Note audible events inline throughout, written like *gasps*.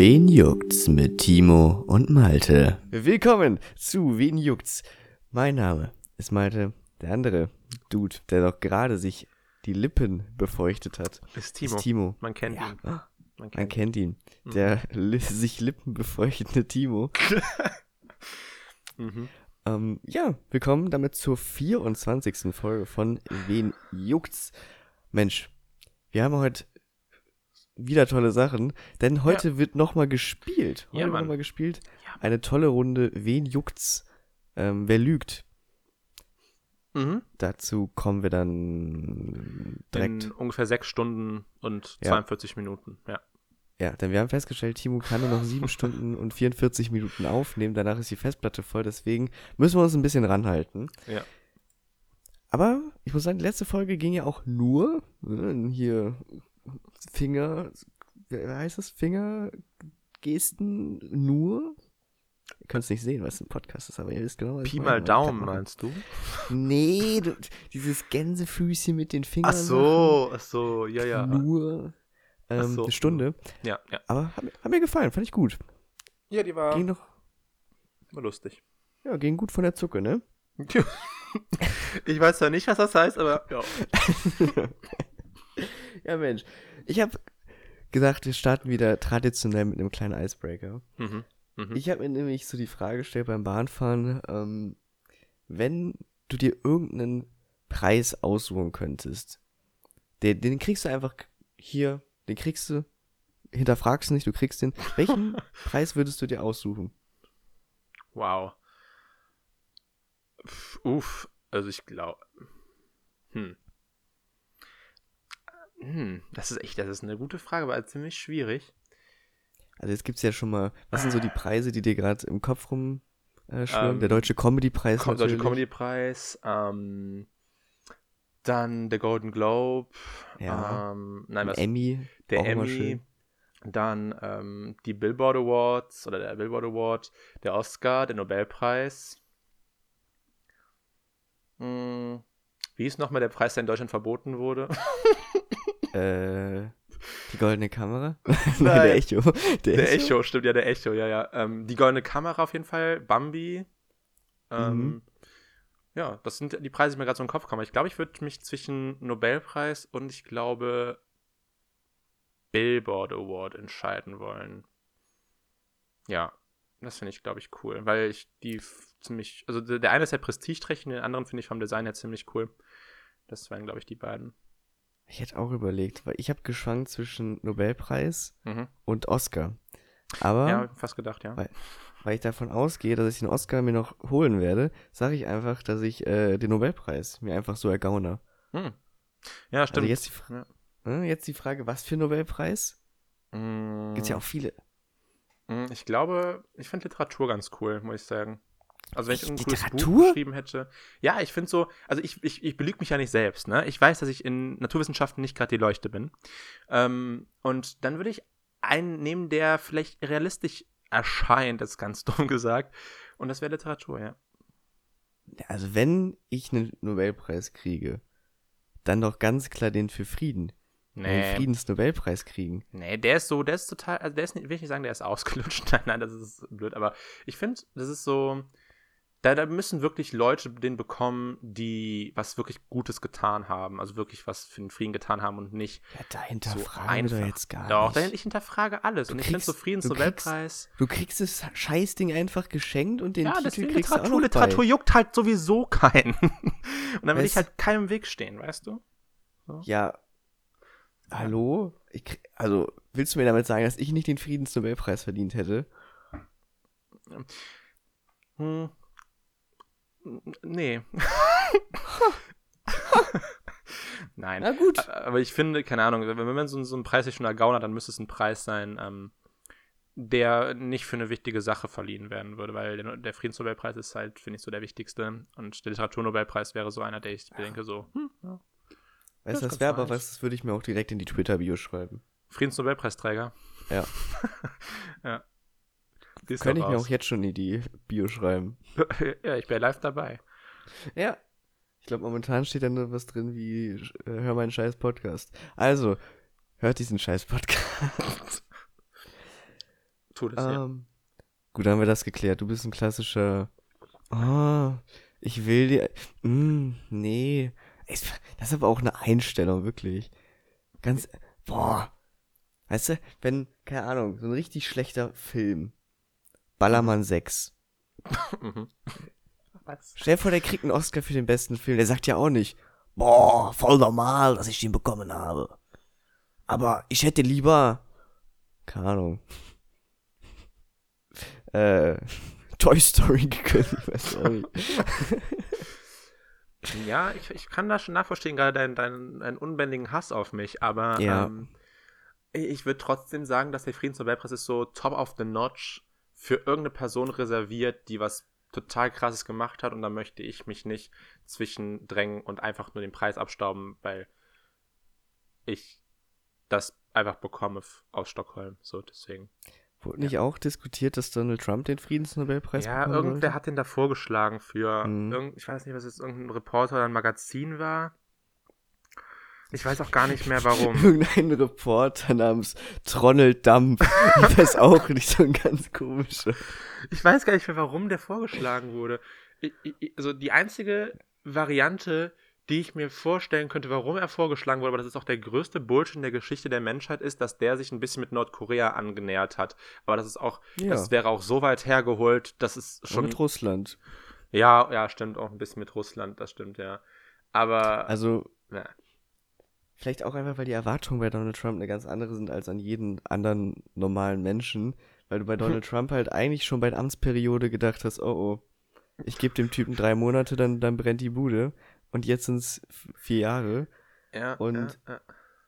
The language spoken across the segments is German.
Wen juckt's mit Timo und Malte? Willkommen zu Wen juckt's. Mein Name ist Malte, der andere Dude, der doch gerade sich die Lippen befeuchtet hat. Ist Timo. Ist Timo. Man kennt Ja. ihn. Man Man kennt kennt ihn. Mhm. Der li sich Lippen befeuchtende Timo. ihn. *laughs* Mhm. Ähm, ja, willkommen damit zur 24. Folge von Wen juckt's? Mensch, wir haben heute wieder tolle Sachen, denn heute wird nochmal gespielt. Heute Ja, wird Mann. nochmal gespielt. Ja. Eine tolle Runde Wen juckt's? Ähm, wer lügt? Mhm. Dazu kommen wir dann direkt. In ungefähr sechs Stunden und Ja. 42 Minuten. Ja. Ja, denn wir haben festgestellt, Timo kann nur noch 7 *laughs* Stunden und 44 Minuten aufnehmen. Danach ist die Festplatte voll, deswegen müssen wir uns ein bisschen ranhalten. Ja. Aber ich muss sagen, die letzte Folge ging ja auch nur äh, hier Finger, wie heißt das? Fingergesten nur. Ihr könnt es nicht sehen, was ein Podcast ist, aber ihr wisst genau, was ich Pi mal Daumen, meinst du? Nee, du, dieses Gänsefüßchen mit den Fingern. Ach so, ach so, ja, ja. Nur ähm, so. eine Stunde. Ja, ja. Aber hat, mir- hat mir gefallen, fand ich gut. Ja, die war, Ging doch, war lustig. ja, ging gut von der Zucke, ne? *laughs* ich weiß zwar nicht, was das heißt, aber ja. *laughs* Ja, Mensch. Ich habe gesagt, wir starten wieder traditionell mit einem kleinen Icebreaker. Mhm. Mhm. Ich habe mir nämlich so die Frage gestellt beim Bahnfahren, ähm, wenn du dir irgendeinen Preis aussuchen könntest, den, den kriegst du einfach hier, den kriegst du, hinterfragst nicht, du kriegst den. Welchen *laughs* Preis würdest du dir aussuchen? Wow. Uff, also ich glaube. Hm. Hm, das ist echt, das ist eine gute Frage, aber ziemlich schwierig. Also jetzt gibt's ja schon mal, was sind so die Preise, die dir gerade im Kopf rum äh? Ähm, der Deutsche Comedy-Preis Ko Deutsche. Comedy-Preis, ähm, dann der Golden Globe, Ja. ähm, nein, Ein was, Emmy. der Emmy, dann ähm, die Billboard Awards oder der Billboard Award, der Oscar, der Nobelpreis. Hm, wie ist nochmal der Preis, der in Deutschland verboten wurde? *laughs* Äh, die goldene Kamera? *laughs* *laughs* Nein, der Echo. Der, Der Echo, stimmt, ja, der Echo, ja, ja. Ähm, die goldene Kamera auf jeden Fall, Bambi. Ähm, Mhm. Ja, das sind die Preise, die mir gerade so in den Kopf kommen. Ich glaube, ich würde mich zwischen Nobelpreis und ich glaube Billboard Award entscheiden wollen. Ja, das finde ich, glaube ich, cool, weil ich die ziemlich, also der eine ist ja prestigeträchtig und den anderen finde ich vom Design her ziemlich cool. Das wären, glaube ich, die beiden. Ich hätte auch überlegt, weil ich habe geschwankt zwischen Nobelpreis Mhm. und Oscar. Aber Ja, fast gedacht, ja. Weil- weil ich davon ausgehe, dass ich den Oscar mir noch holen werde, sage ich einfach, dass ich äh, den Nobelpreis mir einfach so ergaune. Hm. Ja, stimmt. Also jetzt die, Ja. äh, jetzt die Frage, was für Nobelpreis? Mm. Gibt's ja auch viele. Mm, Ich glaube, ich finde Literatur ganz cool, muss ich sagen. Also wenn ich Echt? ein cooles Buch Literatur? geschrieben hätte. Ja, ich finde so, also ich, ich, ich belüge mich ja nicht selbst, ne? Ich weiß, dass ich in Naturwissenschaften nicht gerade die Leuchte bin. Ähm, und dann würde ich einen nehmen, der vielleicht realistisch erscheint, das ist ganz *laughs* dumm gesagt. Und das wäre Literatur, ja. Also wenn ich einen Nobelpreis kriege, dann doch ganz klar den für Frieden. Den Nee, Friedensnobelpreis kriegen. nee, der ist so, der ist total, also der ist nicht, will ich nicht sagen, der ist *laughs* ausgelutscht. Nein, nein, das ist blöd, aber ich finde, das ist so, da, da müssen wirklich Leute den bekommen, die was wirklich Gutes getan haben, also wirklich was für den Frieden getan haben und nicht Ja, da so hinterfragen wir einfach. doch jetzt gar Doch, nicht. denn ich hinterfrage alles Du und ich finde so kriegst- Friedensnobelpreis. Du kriegst das Scheißding einfach geschenkt und den Ja, Titel deswegen kriegst du auch Literatur. noch Literatur bei. juckt halt sowieso keinen. *laughs* und dann will Weißt- ich halt keinem Weg stehen, weißt du? Ja. Hallo? Ich krieg, also, willst du mir damit sagen, dass ich nicht den Friedensnobelpreis verdient hätte? Hm. Nee. *laughs* Nein. Na gut. Aber ich finde, keine Ahnung, wenn man so, so einen Preis sich schon ergaunert, dann müsste es ein Preis sein, ähm, der nicht für eine wichtige Sache verliehen werden würde, weil der, der Friedensnobelpreis ist halt, finde ich, so der wichtigste. Und der Literaturnobelpreis wäre so einer, der ich denke, so, hm, ja. Weißt du, das wäre aber was, das würde ich mir auch direkt in die Twitter-Bio schreiben. Friedensnobelpreisträger. Ja. *laughs* ja. Gehst Könnte ich doch mir raus. auch jetzt schon in die Bio schreiben. *laughs* ja, ich wäre live dabei. Ja. Ich glaube, momentan steht da nur was drin wie, äh, hör meinen scheiß Podcast. Also, hört diesen scheiß Podcast. *laughs* Tu das ja. Ähm, gut, dann haben wir das geklärt. Du bist ein klassischer. Oh, ich will dir. Mm, nee. Es- Das ist aber auch eine Einstellung, wirklich. Ganz. Boah. Weißt du, wenn, keine Ahnung, so ein richtig schlechter Film. Ballermann 6. Mhm. Was? Stell dir vor, der kriegt einen Oscar für den besten Film. Der sagt ja auch nicht, boah, voll normal, dass ich den bekommen habe. Aber ich hätte lieber, keine Ahnung, *laughs* äh, Toy Story *laughs* nicht. *laughs* Ja, ich, ich kann da schon nachvollziehen, gerade deinen dein, deinen unbändigen Hass auf mich, aber Ja. ähm, ich würde trotzdem sagen, dass der Friedensnobelpreis ist so top of the notch für irgendeine Person reserviert, die was total krasses gemacht hat und da möchte ich mich nicht zwischendrängen und einfach nur den Preis abstauben, weil ich das einfach bekomme aus Stockholm. So, deswegen. Wurde nicht auch diskutiert, dass Donald Trump den Friedensnobelpreis Ja, bekommen irgendwer sollte? hat den da vorgeschlagen für, Mhm. irgend, ich weiß nicht, was jetzt irgendein Reporter oder ein Magazin war. Ich weiß auch gar nicht mehr warum. *laughs* Irgendein Reporter namens Tronald Dampf. Ich weiß auch nicht, so ein ganz komischer. Ich weiß gar nicht mehr, warum der vorgeschlagen wurde. Ich, ich, also die einzige Variante, die ich mir vorstellen könnte, warum er vorgeschlagen wurde, aber das ist auch der größte Bullshit in der Geschichte der Menschheit, ist, dass der sich ein bisschen mit Nordkorea angenähert hat. Aber das ist auch, Ja. das wäre auch so weit hergeholt, dass es Schon schon. mit Russland. Ja, ja, stimmt, auch ein bisschen mit Russland, das stimmt, ja. Aber. Also, ja. Vielleicht auch einfach, weil die Erwartungen bei Donald Trump eine ganz andere sind als an jeden anderen normalen Menschen. Weil du bei Donald *laughs* Trump halt eigentlich schon bei der Amtsperiode gedacht hast, oh oh, ich gebe dem Typen drei Monate, dann, dann brennt die Bude. Und jetzt sind es vier Jahre. ja Und- ja, ja.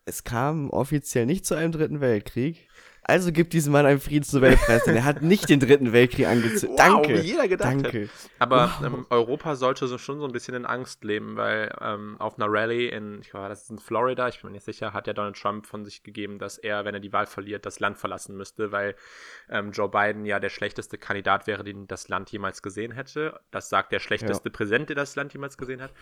Es kam offiziell nicht zu einem dritten Weltkrieg. Also gibt diesem Mann einen Friedensnobelpreis, denn er hat nicht den dritten Weltkrieg angezündet. Wow, Danke. wie jeder gedacht. Danke. Aber Wow. ähm, Europa sollte so schon so ein bisschen in Angst leben, weil ähm, auf einer Rallye in, ich glaube, das ist in Florida, ich bin mir nicht sicher, hat ja Donald Trump von sich gegeben, dass er, wenn er die Wahl verliert, das Land verlassen müsste, weil ähm, Joe Biden ja der schlechteste Kandidat wäre, den das Land jemals gesehen hätte. Das sagt der schlechteste Präsident, der das Land jemals gesehen hat.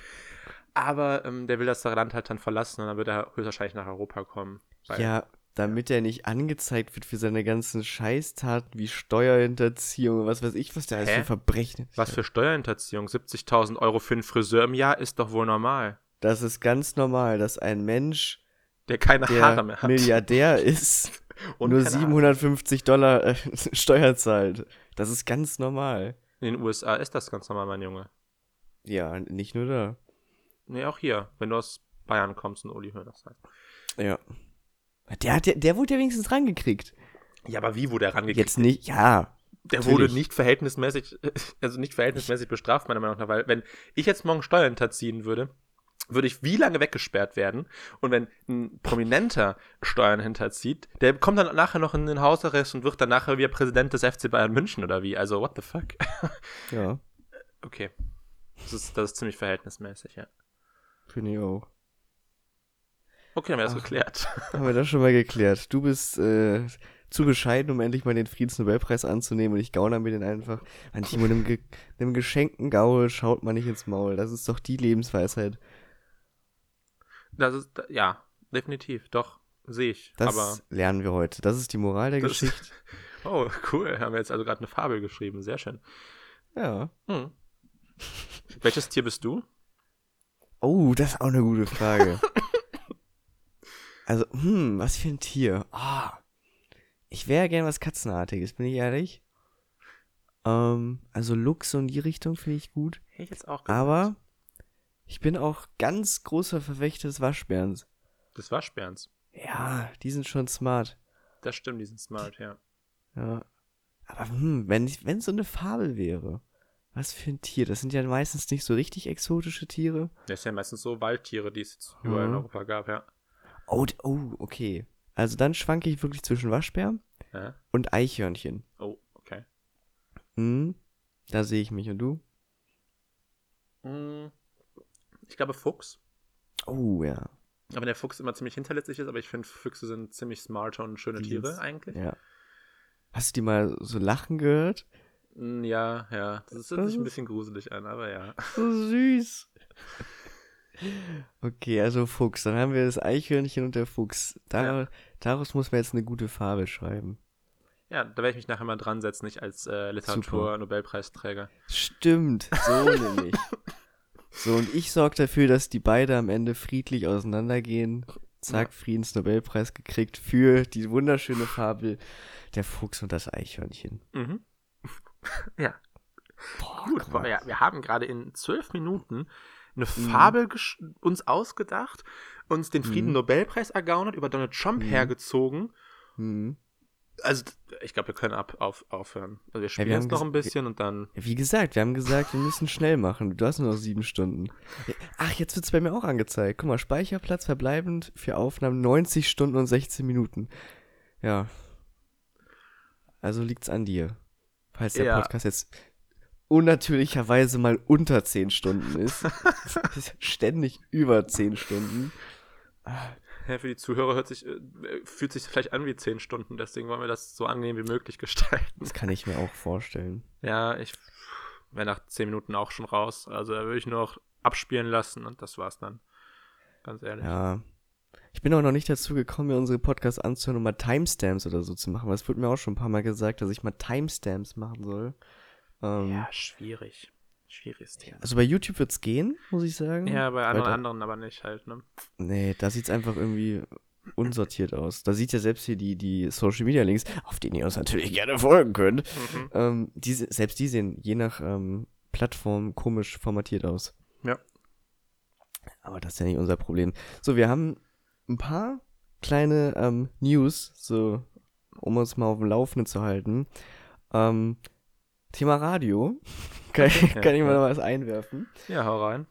Aber ähm, der will das Land halt dann verlassen und dann wird er höchstwahrscheinlich nach Europa kommen. Ja, damit er nicht angezeigt wird für seine ganzen Scheißtaten wie Steuerhinterziehung und was weiß ich, was der alles für Verbrechen Was für Steuerhinterziehung? 70.000 Euro für einen Friseur im Jahr ist doch wohl normal. Das ist ganz normal, dass ein Mensch, Der keine Haare der mehr hat. Milliardär *laughs* ist, Und nur keine Haare. 750 Dollar äh, *laughs* Steuer zahlt. Das ist ganz normal. In den USA ist das ganz normal, mein Junge. Ja, nicht nur da. Nee, auch hier, wenn du aus Bayern kommst und Uli Hoeneß heißt. Ja. Der, hat, ja- der wurde ja wenigstens rangekriegt. Ja, aber wie wurde er rangekriegt? Jetzt nicht, ja. der natürlich. wurde nicht verhältnismäßig, *laughs* also nicht verhältnismäßig bestraft, meiner Meinung nach, weil wenn ich jetzt morgen Steuern hinterziehen würde, würde ich wie lange weggesperrt werden? Und wenn ein Prominenter Steuern hinterzieht, der kommt dann nachher noch in den Hausarrest und wird dann nachher wieder Präsident des FC Bayern München oder wie? Also, what the fuck? *laughs* Ja, okay. Das ist, das ist ziemlich verhältnismäßig, ja. finde ich auch. Okay, dann wäre das Ach. geklärt. Haben wir das schon mal geklärt. Du bist äh, zu bescheiden, um endlich mal den Friedensnobelpreis anzunehmen und ich gauner mir den einfach. An Timo, einem, ge einem geschenkten Gaul schaut man nicht ins Maul. Das ist doch die Lebensweisheit. Das ist, ja, definitiv, doch, sehe ich. Das Aber, lernen wir heute. Das ist die Moral der Geschichte. *laughs* oh, cool, haben wir jetzt also gerade eine Fabel geschrieben, sehr schön. Ja. Hm. Welches Tier bist du? Oh, das ist auch eine gute Frage. *laughs* also, hm, was für ein Tier? Ah. Ich wäre gern was Katzenartiges, bin ich ehrlich. Ähm, also Luchs und die Richtung finde ich gut. Hätte ich jetzt auch gesagt. Aber ich bin auch ganz großer Verfechter des Waschbärens. Des Waschbärens. Ja, die sind schon smart. Das stimmt, die sind smart, ja. Ja. Aber hm, wenn ich, wenn so eine Fabel wäre. Was für ein Tier? Das sind ja meistens nicht so richtig exotische Tiere. Das sind ja meistens so Waldtiere, die es jetzt überall in Mhm. Europa gab, ja. Oh, oh, okay. Also dann schwanke ich wirklich zwischen Waschbär ja. und Eichhörnchen. Oh, okay. Hm, da sehe ich mich. Und du? Hm, Ich glaube Fuchs. Oh, ja. Aber der Fuchs immer ziemlich hinterletzlich ist, aber ich finde, Füchse sind ziemlich smarte und schöne Die Tiere eigentlich. Ja. Hast du die mal so lachen gehört? Hm, Ja, ja. Das ist Das sich ein bisschen gruselig an, aber ja. So süß. *laughs* Okay, also Fuchs. Dann haben wir das Eichhörnchen und der Fuchs. Da, Daraus muss man jetzt eine gute Farbe schreiben. Ja, da werde ich mich nachher mal dran setzen, nicht als äh, Literatur-Nobelpreisträger. Stimmt, *laughs* so nämlich. So, und ich sorge dafür, dass die beide am Ende friedlich auseinandergehen. Zack, Friedensnobelpreis gekriegt für die wunderschöne Fabel Der Fuchs und das Eichhörnchen. Mhm. *laughs* ja. Boah, Gut, ja, wir haben gerade in zwölf Minuten eine Mhm. Fabel gesch- uns ausgedacht, uns den Mhm. Frieden-Nobelpreis ergaunert, über Donald Trump Mhm. hergezogen. Mhm. Also, ich glaube, wir können ab, auf, aufhören. Also, wir spielen wir jetzt noch ein bisschen und dann. Ja, wie gesagt, wir haben gesagt, wir müssen schnell machen. Du hast nur noch sieben Stunden. Ach, jetzt wird's bei mir auch angezeigt. Guck mal, Speicherplatz verbleibend für Aufnahmen 90 Stunden und 16 Minuten. Ja. Also liegt's an dir. Falls der Ja. Podcast jetzt unnatürlicherweise mal unter 10 Stunden ist. *laughs* ist ständig über 10 Stunden. Ja, für die Zuhörer hört sich, äh, fühlt sich vielleicht an wie zehn Stunden, deswegen wollen wir das so angenehm wie möglich gestalten. Das kann ich mir auch vorstellen. Ja, ich wäre nach zehn Minuten auch schon raus. Also da würde ich nur noch abspielen lassen und das war's dann. Ganz ehrlich. Ja. Ich bin auch noch nicht dazu gekommen, mir unsere Podcasts anzuhören, um mal Timestamps oder so zu machen. Aber es wurde mir auch schon ein paar Mal gesagt, dass ich mal Timestamps machen soll. Ähm, Ja, schwierig. Schwieriges Thema. Also bei YouTube wird's gehen, muss ich sagen. Ja, bei anderen, anderen aber nicht halt, ne? Nee, da sieht's einfach irgendwie unsortiert aus. Da sieht ja selbst hier die, die Social Media Links, auf denen ihr uns natürlich gerne folgen könnt. Mhm. Ähm, die, se- selbst die sehen je nach ähm, Plattform komisch formatiert aus. Ja. Aber das ist ja nicht unser Problem. So, wir haben ein paar kleine ähm, News, so um uns mal auf dem Laufenden zu halten. Ähm, Thema Radio. *laughs* kann, ich- kann ich mal noch was einwerfen? Ja, hau rein.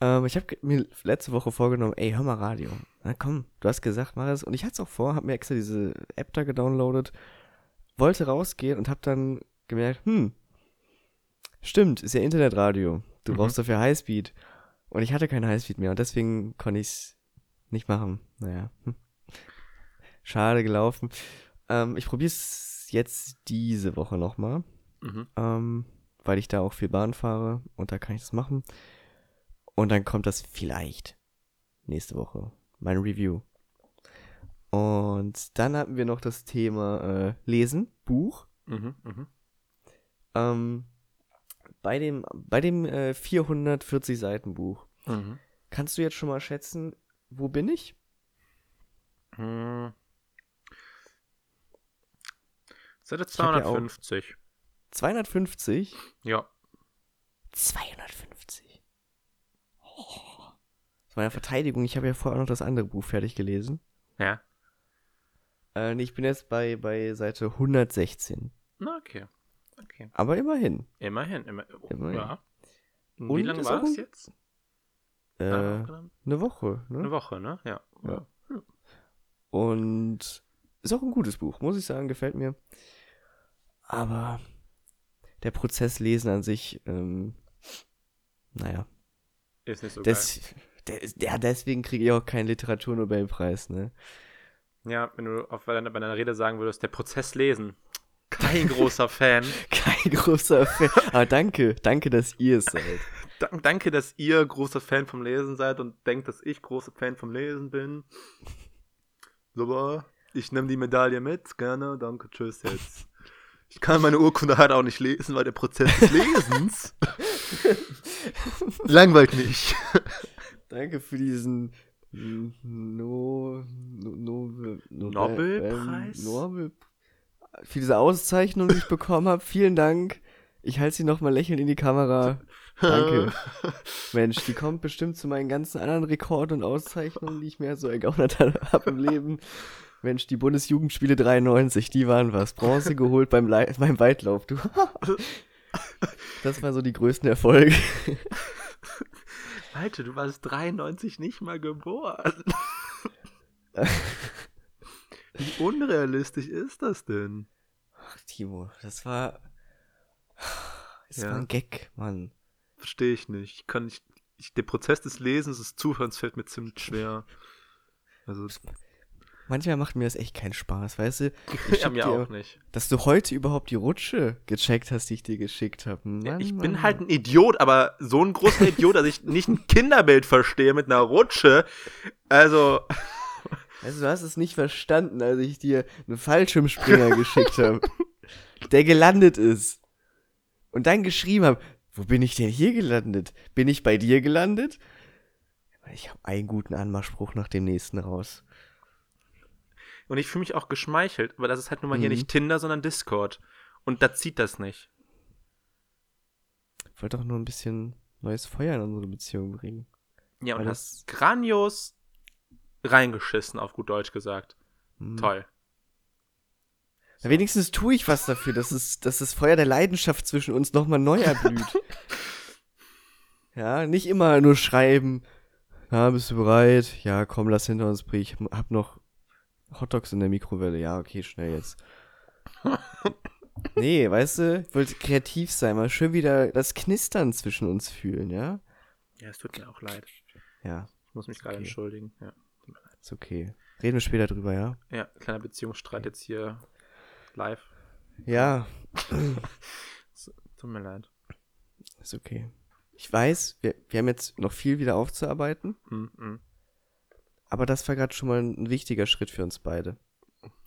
Ähm, ich habe mir letzte Woche vorgenommen, ey, hör mal Radio. Na komm, du hast gesagt, mach es. Und ich hatte es auch vor, habe mir extra diese App da gedownloadet, wollte rausgehen und habe dann gemerkt, hm, stimmt, ist ja Internetradio. Du Mhm. brauchst dafür Highspeed. Und ich hatte kein Highspeed mehr und deswegen konnte ich es nicht machen. Naja, hm. schade gelaufen. Ähm, ich probiere es jetzt diese Woche nochmal Mhm. ähm, weil ich da auch viel Bahn fahre und da kann ich das machen. Und dann kommt das vielleicht nächste Woche, mein Review. Und dann hatten wir noch das Thema äh, Lesen, Buch. Mhm. Mhm. Ähm, bei dem, bei dem äh, 440 Seiten Buch, Mhm. kannst du jetzt schon mal schätzen, wo bin ich? Hm. Seite Ich hab ja auch- 250. 250? Ja. 250. Oh. Zu meiner Verteidigung, ich habe ja vorher auch noch das andere Buch fertig gelesen. Ja. Äh, ich bin jetzt bei, bei Seite 116. Na, okay. Okay. Aber immerhin. Immerhin. Immer, oh, Immerhin. Ja. Und Und Wie lange war ein- jetzt? Äh, eine Woche, ne? Eine Woche, ne? Ja. Ja. Und ist auch ein gutes Buch, muss ich sagen, gefällt mir. Aber der Prozess lesen an sich, ähm, naja. Ist nicht so Des, der, ist- ja, deswegen kriege ich auch keinen Literaturnobelpreis, ne? geil. Ja, wenn du auf bei deiner, Rede sagen würdest, der Prozess lesen. Kein großer Fan. *laughs* Kein großer Fan. Aber danke, danke, dass ihr es seid. *laughs* Dank- Danke, dass ihr großer Fan vom Lesen seid und denkt, dass ich großer Fan vom Lesen bin. *laughs* Super. Ich nehme die Medaille mit. Gerne. Danke. Tschüss jetzt. Ich kann meine Urkunde halt auch nicht lesen, weil der Prozess des Lesens *laughs* langweilt mich. Danke für diesen No, no, no, no, Nobelpreis? Ähm, Nobel, für diese Auszeichnung, die ich bekommen habe. Vielen Dank. Ich halte sie nochmal lächelnd in die Kamera. Danke. *laughs* Mensch, die kommt bestimmt zu meinen ganzen anderen Rekorden und Auszeichnungen, die ich mir so ergaunert *laughs* habe im Leben. Mensch, die Bundesjugendspiele 93, die waren was. Bronze geholt beim, Lei- *laughs* beim Weitlauf. Du. *laughs* Das waren so die größten Erfolge. Alter, du warst 93 nicht mal geboren. *laughs* Wie unrealistisch ist das denn? Ach, Timo, das war. Es Ja. war ein Gag, Mann. Verstehe ich nicht. Ich kann nicht. Ich, der Prozess des Lesens, des Zuhörens fällt mir ziemlich schwer. Also, Manchmal macht mir das echt keinen Spaß, weißt du? *laughs* Ich ja, mir dir- auch nicht. Dass du heute überhaupt die Rutsche gecheckt hast, die ich dir geschickt habe. Ja, ich bin halt ein Idiot, aber so ein großer Idiot, dass ich nicht ein Kinderbild verstehe mit einer Rutsche. Also, *laughs* Also du hast es nicht verstanden, als ich dir einen Fallschirmspringer *laughs* geschickt habe, der gelandet ist. Und dann geschrieben habe, wo bin ich denn hier gelandet? Bin ich bei dir gelandet? Ich habe einen guten Anmachspruch nach dem nächsten raus. Und ich fühle mich auch geschmeichelt, weil das ist halt nun mal hier Mhm. nicht Tinder, sondern Discord. Und da zieht das nicht. Ich wollte doch nur ein bisschen neues Feuer in unsere Beziehung bringen. Ja, und hast grandios reingeschissen, auf gut Deutsch gesagt. Hm. Toll. Na, wenigstens tue ich was dafür, dass, es, dass das Feuer der Leidenschaft zwischen uns nochmal neu erblüht. *laughs* ja, nicht immer nur schreiben. Ja, bist du bereit? Ja, komm, lass hinter uns bringen. Ich hab noch Hotdogs in der Mikrowelle. Ja, okay, schnell jetzt. *laughs* nee, weißt du, ich wollte kreativ sein, mal schön wieder das Knistern zwischen uns fühlen, ja? Ja, es tut mir auch leid. Ja, Ich muss mich gerade Okay. entschuldigen. Ja. ist okay. Reden wir später drüber, ja? ja, kleiner Beziehungsstreit jetzt hier live. Ja, *laughs* Tut mir leid. ist okay. Ich weiß, wir, wir haben jetzt noch viel wieder aufzuarbeiten. Hm, hm. Aber das war gerade schon mal ein wichtiger Schritt für uns beide.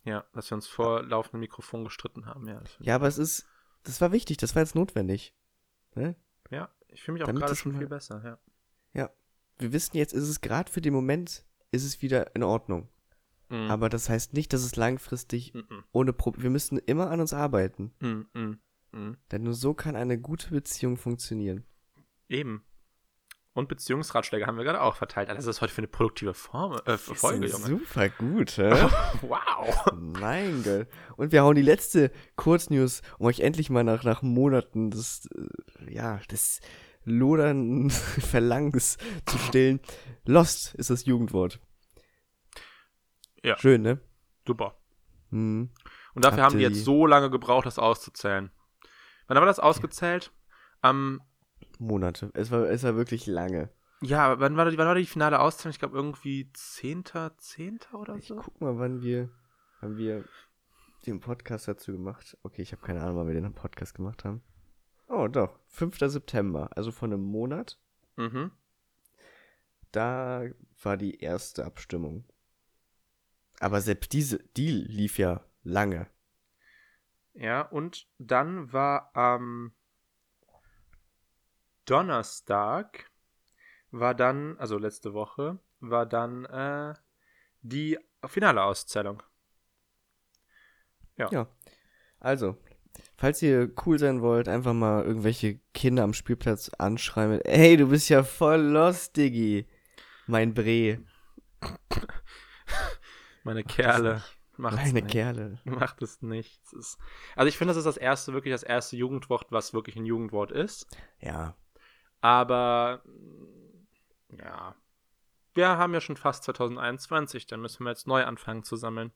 Ja, dass wir uns vor laufendem Mikrofon gestritten haben. Ja, Ja, aber es ist, das war wichtig, das war jetzt notwendig. Ne? ja ich fühle mich auch Damit gerade schon mal- viel besser. Ja. Ja. Wir wissen jetzt, ist es gerade für den Moment, ist es wieder in Ordnung. Mhm. Aber das heißt nicht, dass es langfristig Mhm, ohne Probleme, wir müssen immer an uns arbeiten. mhm, mhm, mhm. Denn nur so kann eine gute Beziehung funktionieren. Eben. Und Beziehungsratschläge haben wir gerade auch verteilt. Alter, Das ist heute für eine produktive Form, äh, Folge, Junge. Super gut, hä? *laughs* Wow. mein Gott. Und wir hauen die letzte Kurznews, um euch endlich mal nach, nach Monaten des, äh, ja, des lodernden *laughs* Verlangens zu stillen. Lost ist das Jugendwort. Ja. Schön, ne? Super. Hm. Und dafür Habt haben die jetzt so lange gebraucht, das auszuzählen. Wann haben wir das ausgezählt? Am, Monate. Es war, es war wirklich lange. ja, wann war, die, wann war die finale Auszählung? Ich glaube irgendwie 10. 10. oder Ich so. guck mal, wann wir, wann wir den Podcast dazu gemacht. Okay, ich habe keine Ahnung, wann wir den Podcast gemacht haben. Oh, doch. 5. September, also vor einem Monat. Mhm. Da war die erste Abstimmung. Aber selbst diese, die lief ja lange. Ja, und dann war am Donnerstag, war dann, also letzte Woche, war dann äh, die finale Auszählung. Ja. Ja. Also, falls ihr cool sein wollt, einfach mal irgendwelche Kinder am Spielplatz anschreien mit, Ey, du bist ja voll lost, Diggi. Mein Bre. *laughs* Meine Kerle. Macht's Meine nicht. Kerle. Macht es nicht. Es ist, also ich finde, das ist das erste, wirklich das erste Jugendwort, was wirklich ein Jugendwort ist. Ja. Aber ja, wir haben ja schon fast 2021, dann müssen wir jetzt neu anfangen zu sammeln.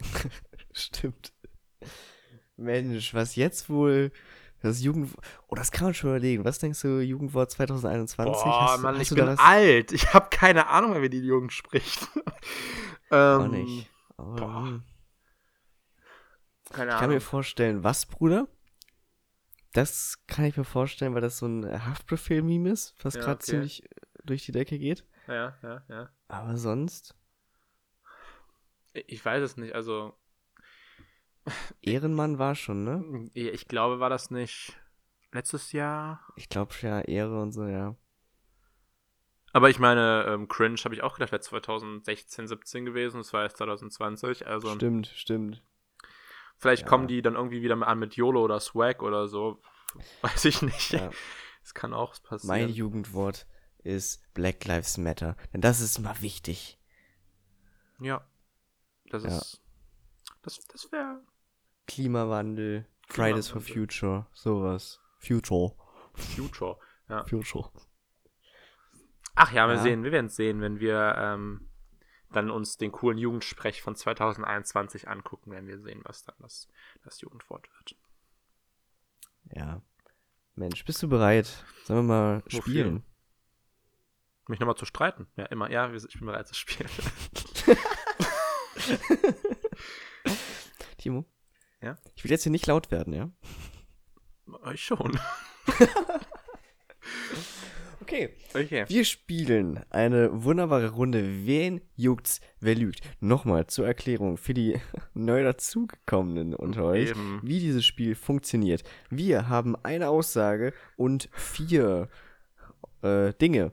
*laughs* Stimmt. Mensch, was jetzt wohl das Jugendwort. Oh, das kann man schon überlegen. Was denkst du, Jugendwort 2021? Boah, Hast Mann, hast ich bin da was? alt. Ich habe keine Ahnung wie die Jugend spricht. *laughs* ähm, Auch nicht. Aber, boah. hm. Keine Ich kann mir Ahnung. vorstellen, was, Bruder? Das kann ich mir vorstellen, weil das so ein Haftbefehl-Meme ist, was Ja, gerade okay. ziemlich durch die Decke geht. Ja, ja, ja. Aber sonst, Ich weiß es nicht. Also, Ehrenmann war schon, ne? ich glaube, war das nicht letztes Jahr? Ich glaube ja, Ehre und so, ja. Aber ich meine, ähm, Cringe habe ich auch gedacht, wäre 2016, 17 gewesen. Das war jetzt 2020. Also, Stimmt, stimmt. Vielleicht Ja. kommen die dann irgendwie wieder mal an mit YOLO oder Swag oder so. *laughs* Weiß ich nicht. Ja. Das kann auch passieren. Mein Jugendwort ist Black Lives Matter. Denn das ist mal wichtig. Ja. Das Ja. ist. Das, das wäre. Klimawandel, Fridays for Klimawandel. Future, sowas. Future. Future. Ja. Future. Ach ja, wir Ja. sehen, wir werden es sehen, wenn wir ähm, dann uns den coolen Jugendsprech von 2021 angucken, werden wir sehen, was dann das, das Jugendwort wird. Ja. Mensch, bist du bereit? Sollen wir mal Wofür? spielen? Mich nochmal zu streiten. Ja, immer. Ja, ich bin bereit zu spielen. *laughs* Timo? Ja? Ich will jetzt hier nicht laut werden, ja? Ich schon. *laughs* Okay. Okay. Wir spielen eine wunderbare Runde. Wen juckt's, wer lügt? Nochmal zur Erklärung für die *laughs* neu dazugekommenen unter euch, Eben. wie dieses Spiel funktioniert. Wir haben eine Aussage und vier äh, Dinge.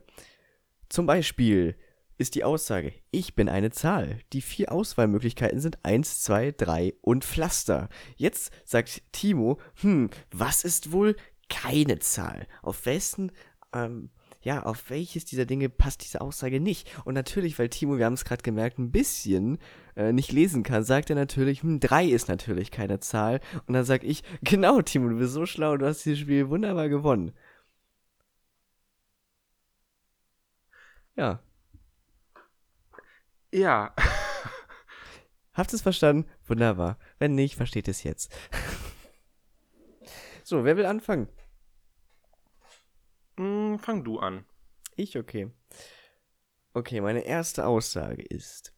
Zum Beispiel ist die Aussage, ich bin eine Zahl. Die vier Auswahlmöglichkeiten sind 1, 2, 3 und Pflaster. Jetzt sagt Timo, hm, was ist wohl keine Zahl? Auf wessen, ähm, ja, auf welches dieser Dinge passt diese Aussage nicht? Und natürlich, weil Timo, wir haben es gerade gemerkt, ein bisschen äh, nicht lesen kann, sagt er natürlich, hm, 3 ist natürlich keine Zahl. Und dann sag ich, *laughs* genau, Timo, du bist so schlau, du hast dieses Spiel wunderbar gewonnen. Ja. Ja. Habt ihr es verstanden? Wunderbar. Wenn nicht, versteht es jetzt. *laughs* so, wer will anfangen? Hm, fang du an. Ich, okay. Okay, meine erste Aussage ist,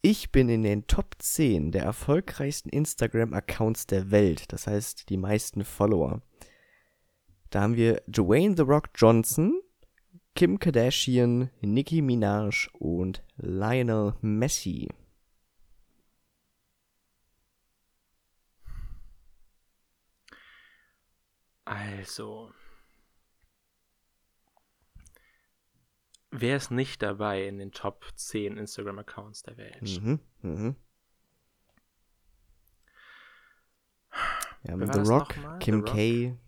ich bin in den Top 10 der erfolgreichsten Instagram-Accounts der Welt, das heißt die meisten Follower. Da haben wir Dwayne The Rock Johnson, Kim Kardashian, Nicki Minaj und Lionel Messi. Also. Wer ist nicht dabei in den Top 10 Instagram-Accounts der Welt? Mhm, mhm. War The Rock? Kim The? K,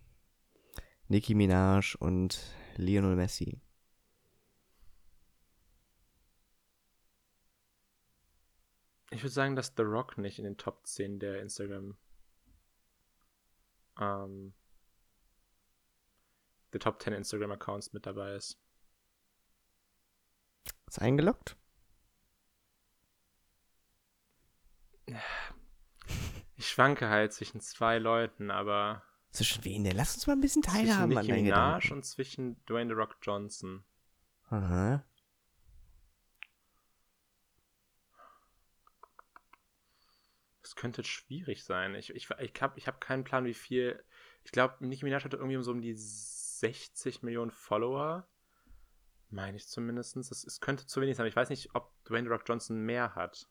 Nicki Minaj und Lionel Messi. Ich würde sagen, dass The Rock nicht in den Top 10 der Instagram. Ähm, der Top 10 Instagram-Accounts mit dabei ist. Ist eingeloggt? Ich schwanke halt zwischen zwei Leuten, aber Zwischen wen denn? Lass uns mal ein bisschen zwischen teilhaben an Nicki Minaj Gedanken. und zwischen Dwayne The Rock Johnson. Aha. Das könnte schwierig sein. Ich, ich, ich habe ich hab keinen Plan, wie viel. Ich glaube, Nicki Minaj hatte irgendwie so um die 60 Millionen Follower. Meine ich zumindest. Es, es könnte zu wenig sein. Ich weiß nicht, ob Dwayne The Rock Johnson mehr hat.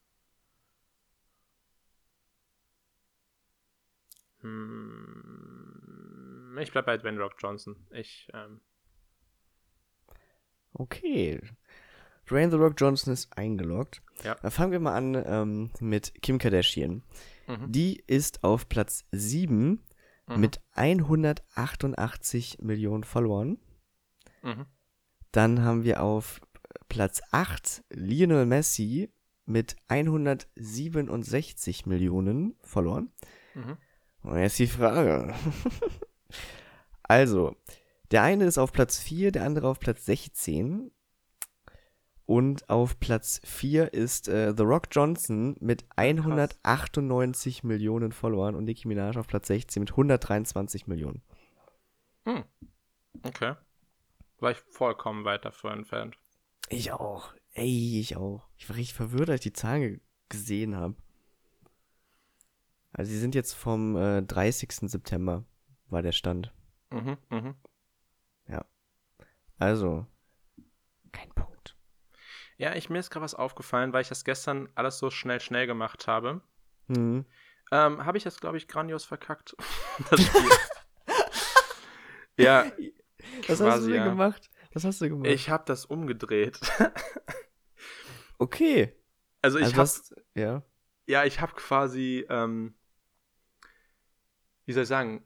Hm, ich bleib bei Dwayne The Rock Johnson. Ich, ähm, Okay. Dwayne The Rock Johnson ist eingeloggt. Ja. Dann fangen wir mal an ähm, mit Kim Kardashian. Mhm. Die ist auf Platz 7 Mhm. mit 188 Millionen Followern. mhm. Dann haben wir auf Platz 8 Lionel Messi mit 167 Millionen Followern. Mhm. Und jetzt die Frage. *laughs* also, der eine ist auf Platz 4, der andere auf Platz 16. Und auf Platz 4 ist äh, The Rock Johnson mit 198 Millionen Followern und Nicki Minaj auf Platz 16 mit 123 Millionen. Hm. Okay. War ich vollkommen weit davon entfernt. Ich auch. Ey, ich auch. Ich war richtig verwirrt, als ich die Zahlen ge gesehen habe. Also, sie sind jetzt vom äh, 30. September, war der Stand. Mhm, mhm. Also, kein Punkt. Ja, ich, mir ist gerade was aufgefallen, weil ich das gestern alles so schnell, schnell gemacht habe. Mhm. Ähm, habe ich das, glaube ich, grandios verkackt. *laughs* das Spiel. *laughs* ja, Was hast Quasi, du denn ja. gemacht? Was hast du gemacht? ich habe das umgedreht. *laughs* okay. Also ich also, hast, ja. ja, ich habe quasi, ähm, wie soll ich sagen,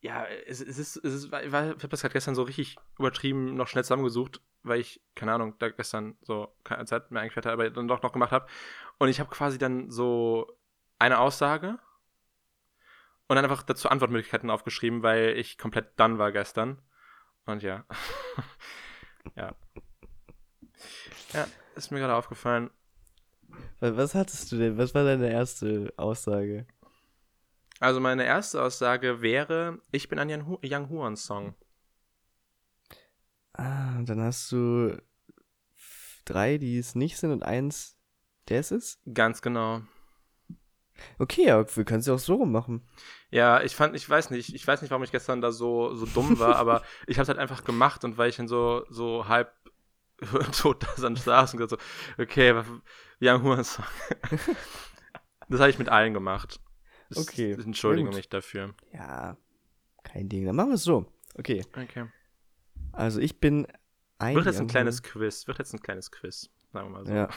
ja, es, es ist, es ist, ich habe das gerade gestern so richtig übertrieben noch schnell zusammengesucht, weil ich, keine Ahnung, da gestern so keine Zeit mehr eingeführt habe, aber dann doch noch gemacht habe. Und ich habe quasi dann so eine Aussage und dann einfach dazu Antwortmöglichkeiten aufgeschrieben, weil ich komplett done war gestern. Und ja. *laughs* ja. Ja, ist mir gerade aufgefallen. Was, hattest du denn? Was war deine erste Aussage? Also meine erste Aussage wäre, ich bin ein Young, Hu Young Huan Song. Ah, dann hast du drei, die es nicht sind und eins, der es ist? Ganz genau. Okay, aber wir können es ja auch so machen. Ja, ich fand, ich weiß nicht, ich weiß nicht, warum ich gestern da so, so dumm war, *laughs* aber ich habe es halt einfach gemacht und weil ich dann so, so halb *laughs* so dann saß und gesagt so, okay, Young Huan Song. *laughs* das habe ich mit allen gemacht. Das, Okay, Ich entschuldige mich dafür. Ja, kein Ding. Dann machen wir es so. Okay, Okay. also ich bin ein. Wird jetzt ein kleines Quiz. Wird jetzt ein kleines Quiz. Sagen wir mal so. Ja.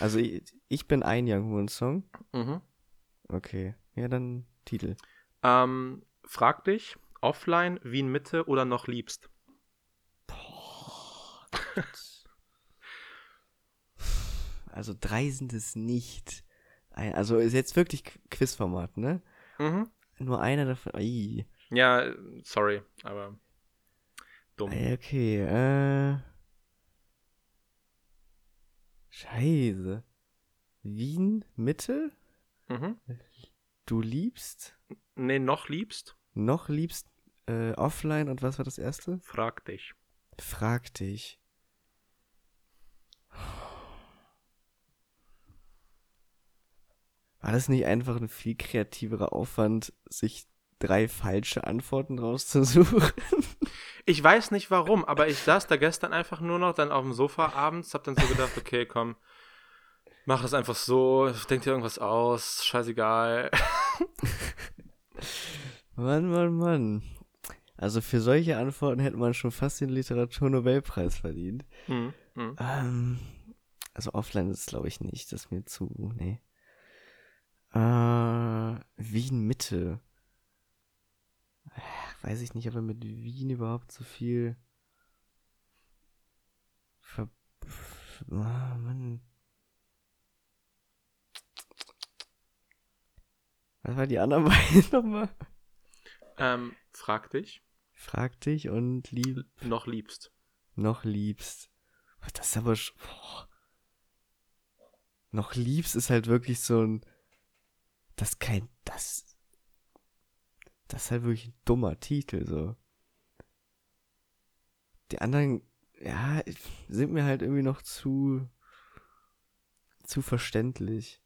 Also ich, ich bin ein Young Horn Song. Mhm. Okay. Ja, dann Titel. Ähm, frag dich, offline, Wien Mitte oder noch liebst? *laughs* Also drei sind es nicht. Ein, also ist jetzt wirklich Qu- Quizformat, ne? Mhm. Nur einer davon. Ai. Ja, sorry, aber dumm. Okay, äh. Scheiße. Wien, Mitte? Mhm. Du liebst? Nee, noch liebst? Noch liebst äh, offline und was war das erste? Frag dich. Frag dich. War das nicht einfach ein viel kreativerer Aufwand, sich drei falsche Antworten rauszusuchen? *laughs* Ich weiß nicht warum, aber ich saß da gestern einfach nur noch dann auf dem Sofa abends, hab dann so gedacht, okay, komm, mach es einfach so, denk dir irgendwas aus, scheißegal. *laughs* Mann, Mann, Mann. Also für solche Antworten hätte man schon fast den Literaturnobelpreis verdient. Mhm. Mhm. Ähm, also offline ist es glaube ich nicht. Das ist mir zu, nee. Äh, Wien Mitte. Weiß ich nicht, ob er mit Wien überhaupt so viel ver... Ah, Mann. Was war die anderen *laughs* beiden nochmal? Ähm, frag dich, Frag dich und lieb, noch liebst. noch liebst. Das ist aber boah. Noch liebst ist halt wirklich so ein. Das kein. Das. Das ist halt wirklich ein dummer Titel, so. Die anderen, ja, sind mir halt irgendwie noch zu. zu verständlich.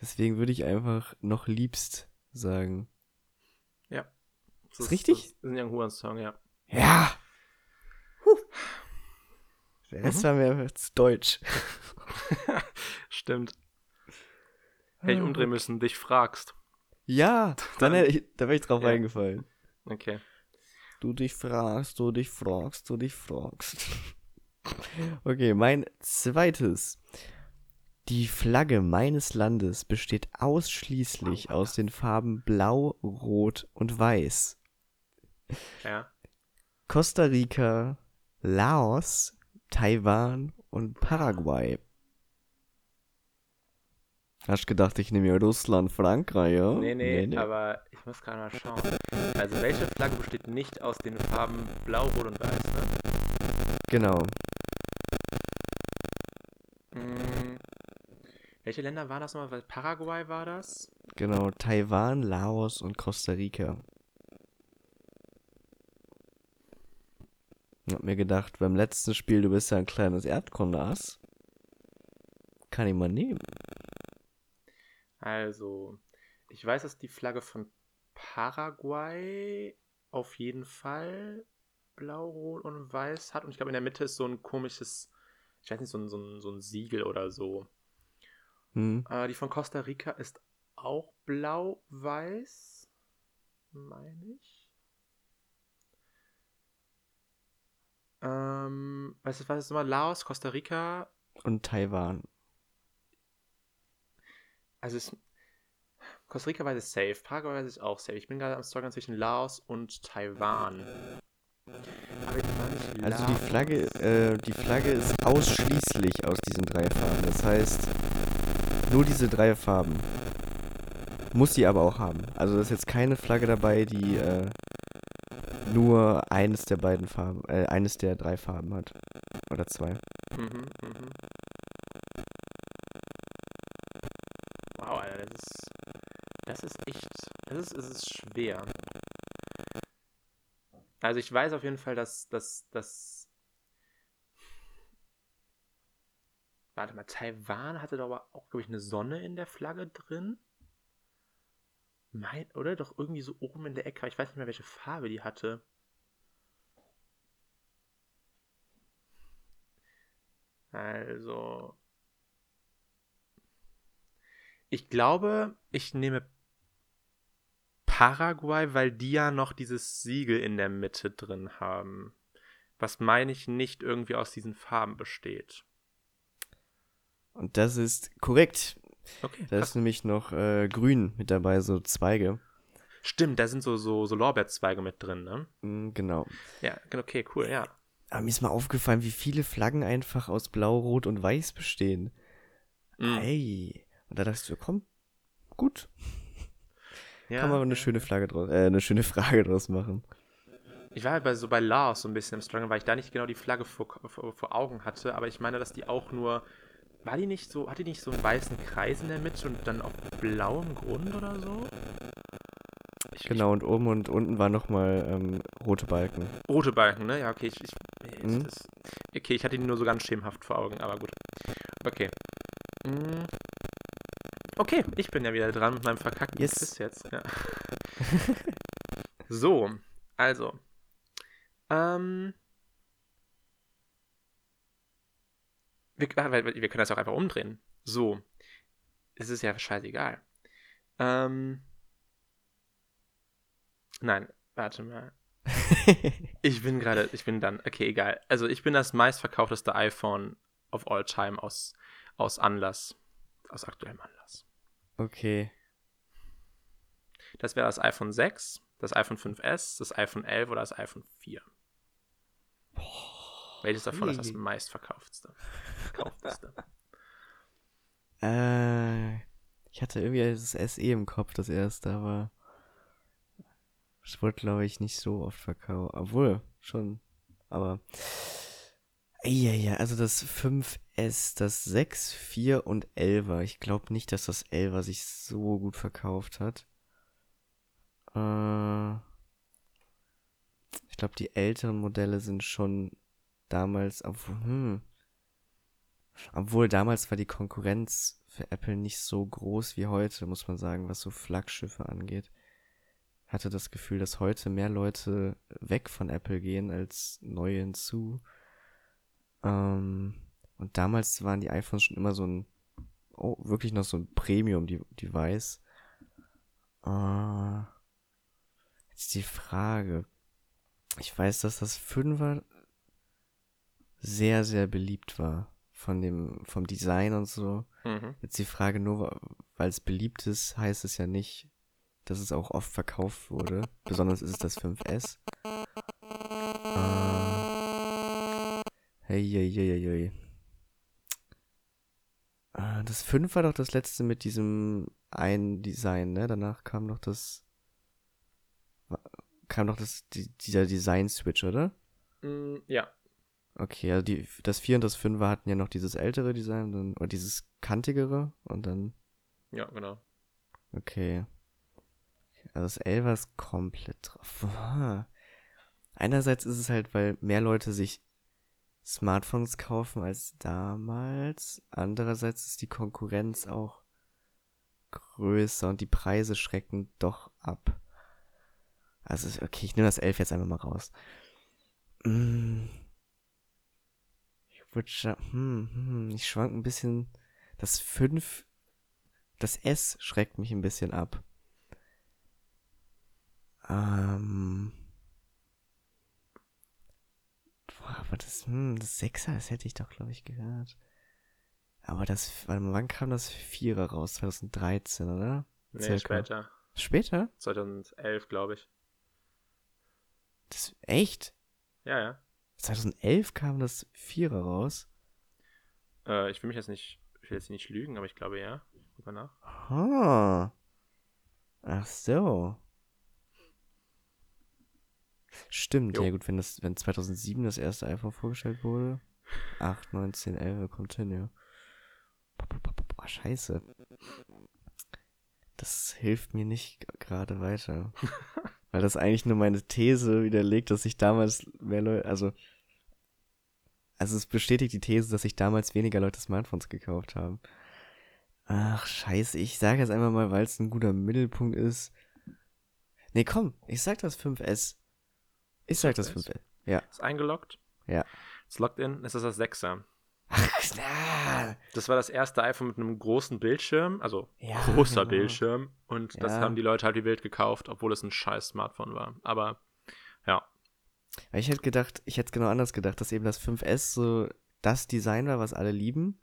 Deswegen würde ich einfach noch liebst sagen. Das Ist richtig? Das ist ein Young Song, ja. Ja! Huh. Der Rest Mhm. war mir einfach zu deutsch. *laughs* Stimmt. Hätte ich umdrehen müssen, dich fragst. Ja, dann, Dann- ich, da wäre ich drauf Ja. reingefallen. Okay. Du dich fragst, du dich fragst, du dich fragst. *laughs* Okay, mein zweites. Die Flagge meines Landes besteht ausschließlich aus den Farben Blau, Rot und Weiß. Ja. Costa Rica, Laos, Taiwan und Paraguay. Hast du gedacht, ich nehme ja Russland, Frankreich, ja? Nee, nee, aber ich muss gerade mal schauen. Also, welche Flagge besteht nicht aus den Farben Blau, Rot und Weiß, ne? Genau. Hm. Welche Länder waren das nochmal? Paraguay war das? Genau, Taiwan, Laos und Costa Rica. Hab mir gedacht, beim letzten Spiel, du bist ja ein kleines Erdkunde-Ass. Kann ich mal nehmen. Also, ich weiß, dass die Flagge von Paraguay auf jeden Fall blau, rot und weiß hat. Und ich glaube, in der Mitte ist so ein komisches, ich weiß nicht, so ein, so ein, so ein Siegel oder so. Hm. Äh, die von Costa Rica ist auch blau-weiß, meine ich. Ähm, weißt du, was ist nochmal? Laos, Costa Rica. Und Taiwan. Also es, Costa Rica weiß ich safe, Paraguay weiß ich auch safe. Ich bin gerade am Struggeln zwischen Laos und Taiwan. Aber ich nicht Also die. Flagge, äh, die Flagge ist ausschließlich aus diesen drei Farben. Das heißt, nur diese drei Farben. Muss sie aber auch haben. Also da ist jetzt keine Flagge dabei, die äh, nur eines der beiden Farben, äh, eines der drei Farben hat. Oder zwei. Mhm, mhm. Alter, das ist. Das ist echt. Das ist, es ist schwer. Also ich weiß auf jeden Fall, dass, dass, dass. Warte mal, Taiwan hatte doch aber auch, glaube ich, eine Sonne in der Flagge drin. Mein, oder? Doch irgendwie so oben in der Ecke. Ich weiß nicht mehr, welche Farbe die hatte. Also. Ich glaube, ich nehme Paraguay, weil die ja noch dieses Siegel in der Mitte drin haben. Was meine ich nicht irgendwie aus diesen Farben besteht. Und das ist korrekt. Okay. Da ist nämlich noch äh, grün mit dabei, so Zweige. Stimmt, da sind so, so, so Lorbeerzweige mit drin, ne? Mm, genau. Ja, okay, cool, ja. Aber mir ist mal aufgefallen, wie viele Flaggen einfach aus Blau, Rot und Weiß bestehen. Mhm. Hey. Und da dachte ich so, komm, gut. *laughs* ja Kann man eine schöne Flagge draus, äh, eine schöne Frage draus machen. Ich war halt bei, so bei Laos so ein bisschen im Struggle, weil ich da nicht genau die Flagge vor, vor, vor Augen hatte, aber ich meine, dass die auch nur. War die nicht so, hatte die nicht so einen weißen Kreis in der Mitte und dann auf blauem Grund oder so? Ich, Genau, und oben und unten waren nochmal ähm, rote Balken. Rote Balken, ne? Ja, okay, ich, ich, Mhm. das, okay, ich hatte die nur so ganz schemenhaft vor Augen, aber gut. Okay. Mm. Okay, ich bin ja wieder dran mit meinem verkackten Yes. Quiz jetzt. Ja. *laughs* so, also. Ähm. Wir, ah, weil wir können das auch einfach umdrehen. So. Es ist ja scheißegal. Ähm. Nein, warte mal. *laughs* Ich bin gerade, ich bin dann, okay, egal. Also ich bin das meistverkaufteste iPhone of all time aus, aus Anlass. Aus aktuellem Anlass. Okay. Das wäre das iPhone 6, das iPhone 5S, das iPhone 11 oder das iPhone 4. Welches davon ist das meistverkaufteste? Verkaufteste? *laughs* Äh, ich hatte irgendwie das SE im Kopf, das erste, aber es wurde, glaube ich, nicht so oft verkauft. Obwohl, schon. Aber. Ja, ja, also das 5S, das 6, 4 und 11er. Ich glaube nicht, dass das 11er sich so gut verkauft hat. Äh, ich glaube, die älteren Modelle sind schon damals, obwohl, hm, obwohl damals war die Konkurrenz für Apple nicht so groß wie heute, muss man sagen, was so Flaggschiffe angeht. Hatte das Gefühl, dass heute mehr Leute weg von Apple gehen als neue hinzu. Ähm, und damals waren die iPhones schon immer so ein, oh, wirklich noch so ein Premium-Device. Äh, jetzt die Frage. Ich weiß, dass das 5er sehr, sehr beliebt war. Von dem, vom Design und so. Mhm. Jetzt die Frage nur, weil es beliebt ist, heißt es ja nicht, dass es auch oft verkauft wurde. Besonders ist es das 5S. Äh, hey, hey, hey, hey, hey. Äh, das 5 war doch das letzte mit diesem einen Design, ne? Danach kam noch das. kam noch das, die, dieser Design-Switch, oder? Mm, ja. Okay, also die, das 4 und das 5 hatten ja noch dieses ältere Design, dann, oder dieses kantigere und dann, Ja, genau. okay. Also das 11 ist komplett drauf. Einerseits ist es halt, weil mehr Leute sich Smartphones kaufen als damals. Andererseits ist die Konkurrenz auch größer und die Preise schrecken doch ab. Also, okay, ich nehme das 11 jetzt einfach mal raus. Mm. Ich würde hm, hm, ich schwank ein bisschen. Das 5, das S schreckt mich ein bisschen ab. Ähm. Boah, aber das, hm, das 6er, das hätte ich doch, glaube ich, gehört. Aber das, wann kam das 4er raus? 2013, oder? Nee, Circa. später. Später? 2011, glaube ich. Das, echt? Ja, ja. 2011 kam das 4er raus? Äh, ich will mich jetzt nicht, ich will jetzt nicht lügen, aber ich glaube ja. Guck mal nach. Ah. Ach so. Stimmt, Jo. ja gut, wenn das, wenn 2007 das erste iPhone vorgestellt wurde. 8, 9, 10, 11, kommt hin, ja. Boah, scheiße. Das hilft mir nicht gerade weiter. *laughs* Weil das eigentlich nur meine These widerlegt, dass sich damals mehr Leute, also, also es bestätigt die These, dass sich damals weniger Leute Smartphones gekauft haben. Ach, scheiße, ich sage jetzt einfach mal, weil es ein guter Mittelpunkt ist. Nee, komm, ich sag das 5S. Ich sag das 5S? 5S. Ja. Ist eingeloggt? Ja. Ist logged in. Ist das das 6er? Ach, na. Das war das erste iPhone mit einem großen Bildschirm, also Ja, großer genau. Bildschirm. Und das Ja. haben die Leute halt wie wild gekauft, obwohl es ein scheiß Smartphone war. Aber ja, Ich hätte gedacht, ich hätte genau anders gedacht, dass eben das 5S so das Design war, was alle lieben.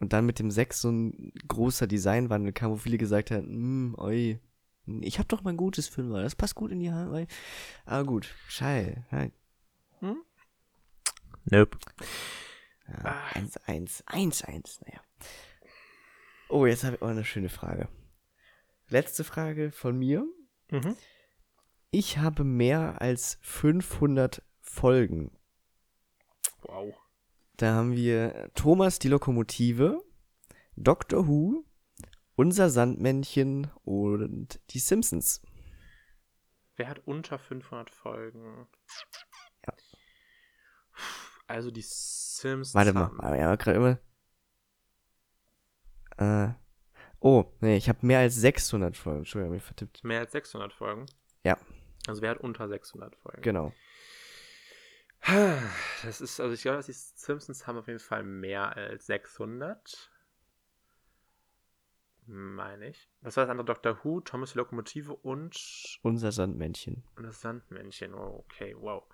Und dann mit dem 6 so ein großer Designwandel kam, wo viele gesagt haben, hm, oi, ich hab doch mal ein gutes 5er, das passt gut in die Hand. oi. Aber gut, schei. Ja, nope. ja, 1, 1, 1, 1, naja. Oh, jetzt habe ich auch eine schöne Frage. Letzte Frage von mir. Mhm. Ich habe mehr als 500 Folgen. Wow. Da haben wir Thomas die Lokomotive, Doctor Who, unser Sandmännchen und die Simpsons. Wer hat unter 500 Folgen? Ja. Also die Sims. Warte mal, haben- ja, gerade immer. Äh, oh, nee, ich habe mehr als 600 Folgen. Entschuldigung, ich vertippt. Mehr als 600 Folgen? Ja. Also wer hat unter 600 Folgen? Genau. Das ist, also ich glaube, dass die Simpsons haben auf jeden Fall mehr als 600. Meine ich. Was war das andere? Doctor Who, Thomas die Lokomotive und, Unser Sandmännchen. und das Sandmännchen. Oh, okay, wow.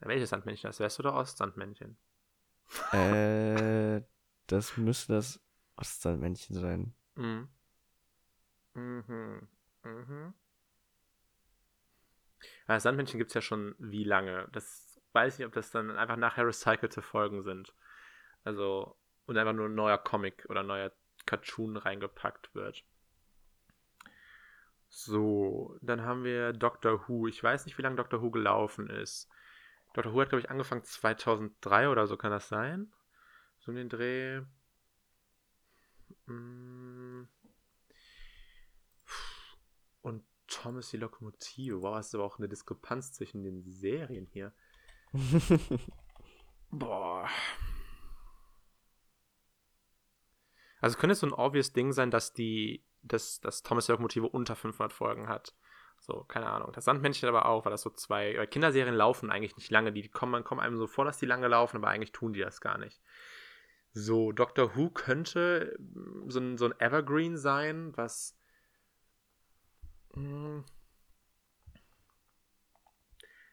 Welches Sandmännchen? Das West- oder Ostsandmännchen? äh, das müsste das Ostsandmännchen sein. Mhm. Mhm. Mhm. Das Sandmännchen gibt es ja schon wie lange? Das weiß ich nicht, ob das dann einfach nachher recycelte Folgen sind. Also, und einfach nur ein neuer Comic oder ein neuer Cartoon reingepackt wird. So, dann haben wir Doctor Who. Ich weiß nicht, wie lange Doctor Who gelaufen ist. Doctor Who hat, glaube ich, angefangen 2003 oder so, kann das sein? So in den Dreh. Mm. Und Thomas die Lokomotive. Wow, hast du aber auch eine Diskrepanz zwischen den Serien hier. *laughs* Boah. Also könnte es so ein obvious Ding sein, dass die, dass, dass Thomas die Lokomotive unter 500 Folgen hat. So, keine Ahnung. Das Sandmännchen aber auch, weil das so zwei, weil Kinderserien laufen eigentlich nicht lange. Die kommen, man kommt einem so vor, dass die lange laufen, aber eigentlich tun die das gar nicht. So, Doctor Who könnte mm, so ein, so ein Evergreen sein, was. mm,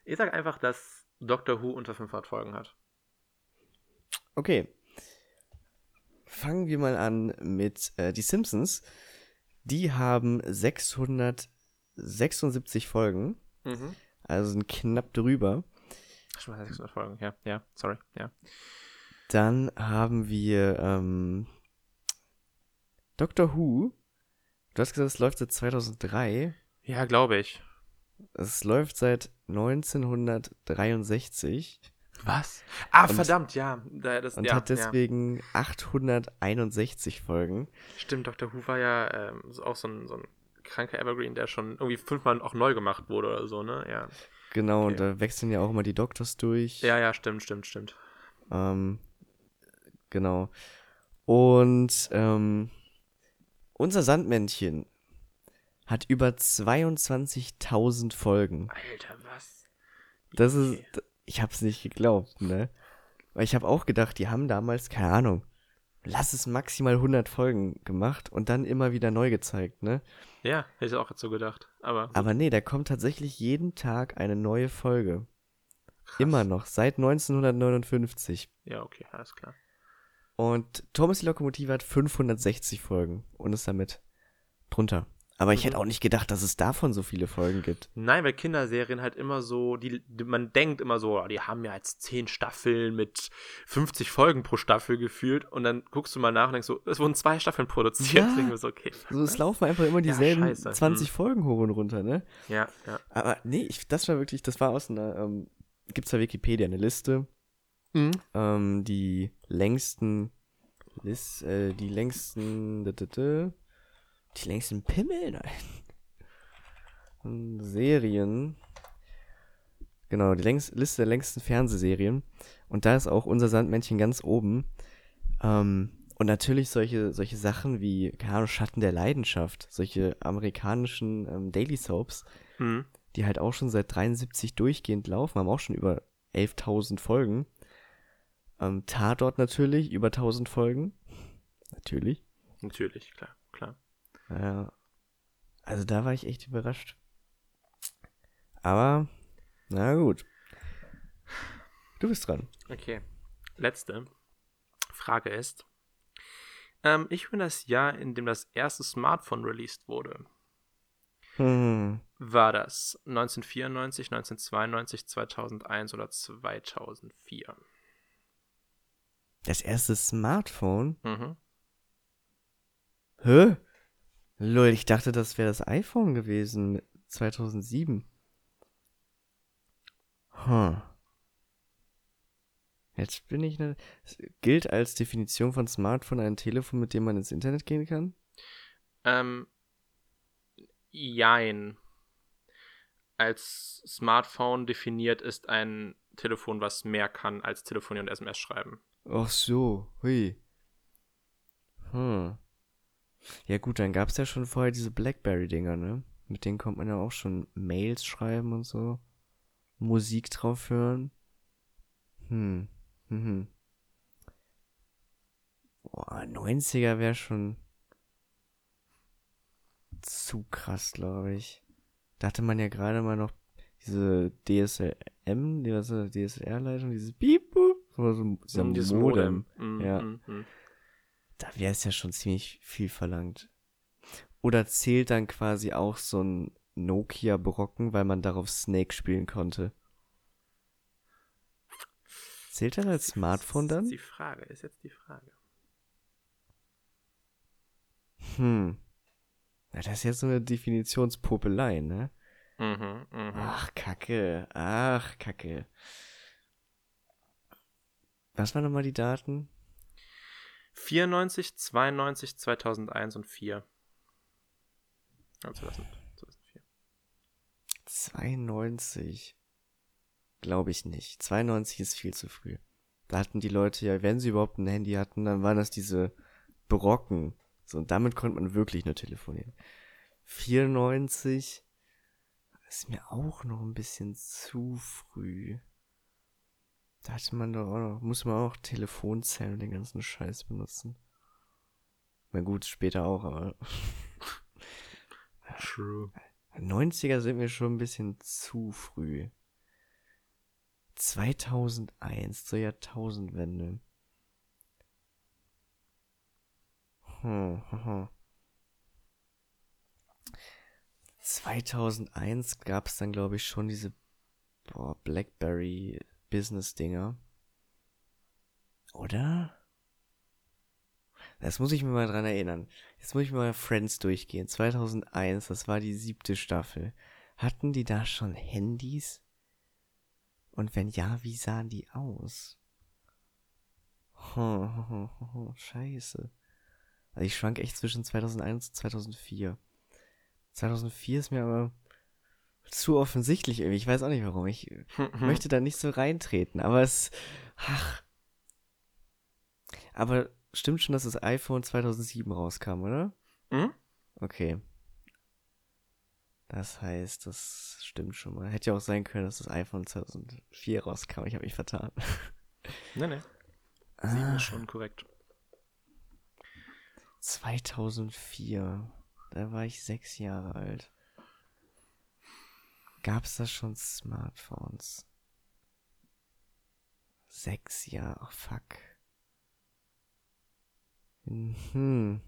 Ich sag einfach, dass Doctor Who unter 500 Folgen hat. Okay. Fangen wir mal an mit äh, die Simpsons. Die haben 676 Folgen, Mhm. also sind knapp drüber. Schon mal 600 Folgen, ja, ja, sorry, ja. Dann haben wir ähm, Doctor Who. Du hast gesagt, es läuft seit 2003. Ja, glaube ich. Es läuft seit 1963 Was? Ah, Und- verdammt, ja. Da, das, und ja, hat deswegen 861 Folgen. ja. Stimmt, Dr. Who war ja ähm, auch so ein, so ein kranker Evergreen, der schon irgendwie fünfmal auch neu gemacht wurde oder so, ne? Ja. Genau, und Okay. da wechseln ja auch immer die Doctors durch. Ja, ja, stimmt, stimmt, stimmt. Ähm, genau. Und ähm, unser Sandmännchen hat über 22.000 Folgen. Alter, was? Das Okay. ist, ich hab's nicht geglaubt, ne? Weil ich habe auch gedacht, die haben damals, keine Ahnung, lass es maximal 100 Folgen gemacht und dann immer wieder neu gezeigt, ne? Ja, hätte ich auch so gedacht. Aber Aber nee, da kommt tatsächlich jeden Tag eine neue Folge. krass. Immer noch, seit 1959. Ja, okay, alles klar. Und Thomas die Lokomotive hat 560 Folgen und ist damit drunter. Aber ich Mhm. hätte auch nicht gedacht, dass es davon so viele Folgen gibt. Nein, weil Kinderserien halt immer so, die, man denkt immer so, oh, die haben ja jetzt 10 Staffeln mit 50 Folgen pro Staffel gefühlt und dann guckst du mal nach und denkst so, es wurden zwei Staffeln produziert. Ja. Mir so, okay. So, es laufen einfach immer Ja, dieselben scheiße. 20 Hm. Folgen hoch und runter, ne? Ja, ja. Aber nee, ich, das war wirklich, das war aus einer, ähm, gibt's bei Wikipedia eine Liste, ähm, die längsten, Lis, äh, die längsten, die längsten Pimmel, nein. Hm, Serien. Genau, die längst, Liste der längsten Fernsehserien. Und da ist auch unser Sandmännchen ganz oben. Ähm, Und natürlich solche, solche Sachen wie, keine Ahnung, Schatten der Leidenschaft, solche amerikanischen ähm, Daily Soaps, Mhm. die halt auch schon seit 73 durchgehend laufen, haben auch schon über 11.000 Folgen. Ähm, Tatort natürlich, über 1000 Folgen. Natürlich. Natürlich, klar. Ja. Also da war ich echt überrascht. Aber, na gut. Du bist dran. Okay. Letzte Frage ist: ähm, Ich bin das Jahr, in dem das erste Smartphone released wurde. Hm. War das 1994, 1992, 2001 oder 2004? Das erste Smartphone? Mhm. Hä? Lol, ich dachte, das wäre das iPhone gewesen. mit 2007. Hm. Jetzt bin ich ne. Gilt als Definition von Smartphone ein Telefon, mit dem man ins Internet gehen kann? Ähm, jein. Als Smartphone definiert ist ein Telefon, was mehr kann als telefonieren und SMS schreiben. Ach so, hui. Hm. Ja gut, dann gab's ja schon vorher diese Blackberry-Dinger, ne? Mit denen konnte man ja auch schon Mails schreiben und so. Musik drauf hören. Hm. Mhm. Boah, 90er wäre schon zu krass, glaube ich. Da hatte man ja gerade mal noch diese DSLM, die was DSLR-Leitung, dieses Piep, Boop, so, so, dieser Mm, dieses Modem. Mhm, Ja. mhm, mhm. Da wäre es ja schon ziemlich viel verlangt. Oder zählt dann quasi auch so ein Nokia-Brocken, weil man darauf Snake spielen konnte? Zählt das als Smartphone Das dann? ist die Frage, ist jetzt die Frage. Hm. Na, das ist jetzt so eine Definitionspopelei, ne? Mhm, mhm. Ach, Kacke. Ach, Kacke. Was waren nochmal die Daten? 94, 92, 2001 und 4. Ja, 2000, 2004. 92. Glaube ich nicht. 92 ist viel zu früh. Da hatten die Leute ja, wenn sie überhaupt ein Handy hatten, dann waren das diese Brocken. So, und damit konnte man wirklich nur telefonieren. 94 ist mir auch noch ein bisschen zu früh. Da hatte man doch auch noch, muss man auch Telefonzellen und den ganzen Scheiß benutzen. Na gut, später auch, aber *laughs* True. 90er sind mir schon ein bisschen zu früh. 2001 zur Jahrtausendwende. Hm, hm, hm. 2001 gab es dann, glaube ich, schon diese boah, Blackberry Business-Dinger. Oder? Das muss ich mir mal dran erinnern. Jetzt muss ich mal Friends durchgehen. 2001, das war die siebte Staffel. Hatten die da schon Handys? Und wenn ja, wie sahen die aus? *laughs* Scheiße. Also ich schwank echt zwischen 2001 und 2004. 2004 ist mir aber zu offensichtlich irgendwie. Ich weiß auch nicht warum. Ich möchte da nicht so reintreten, aber es. Ach. Aber stimmt schon, dass das iPhone 2007 rauskam, oder? Mhm. Okay. Das heißt, das stimmt schon mal. Hätte ja auch sein können, dass das iPhone 2004 rauskam. Ich habe mich vertan. Nee, nee. 7 ist schon korrekt. 2004. Da war ich sechs Jahre alt. Gab es da schon Smartphones? Sechs Jahre, ach fuck. Hm.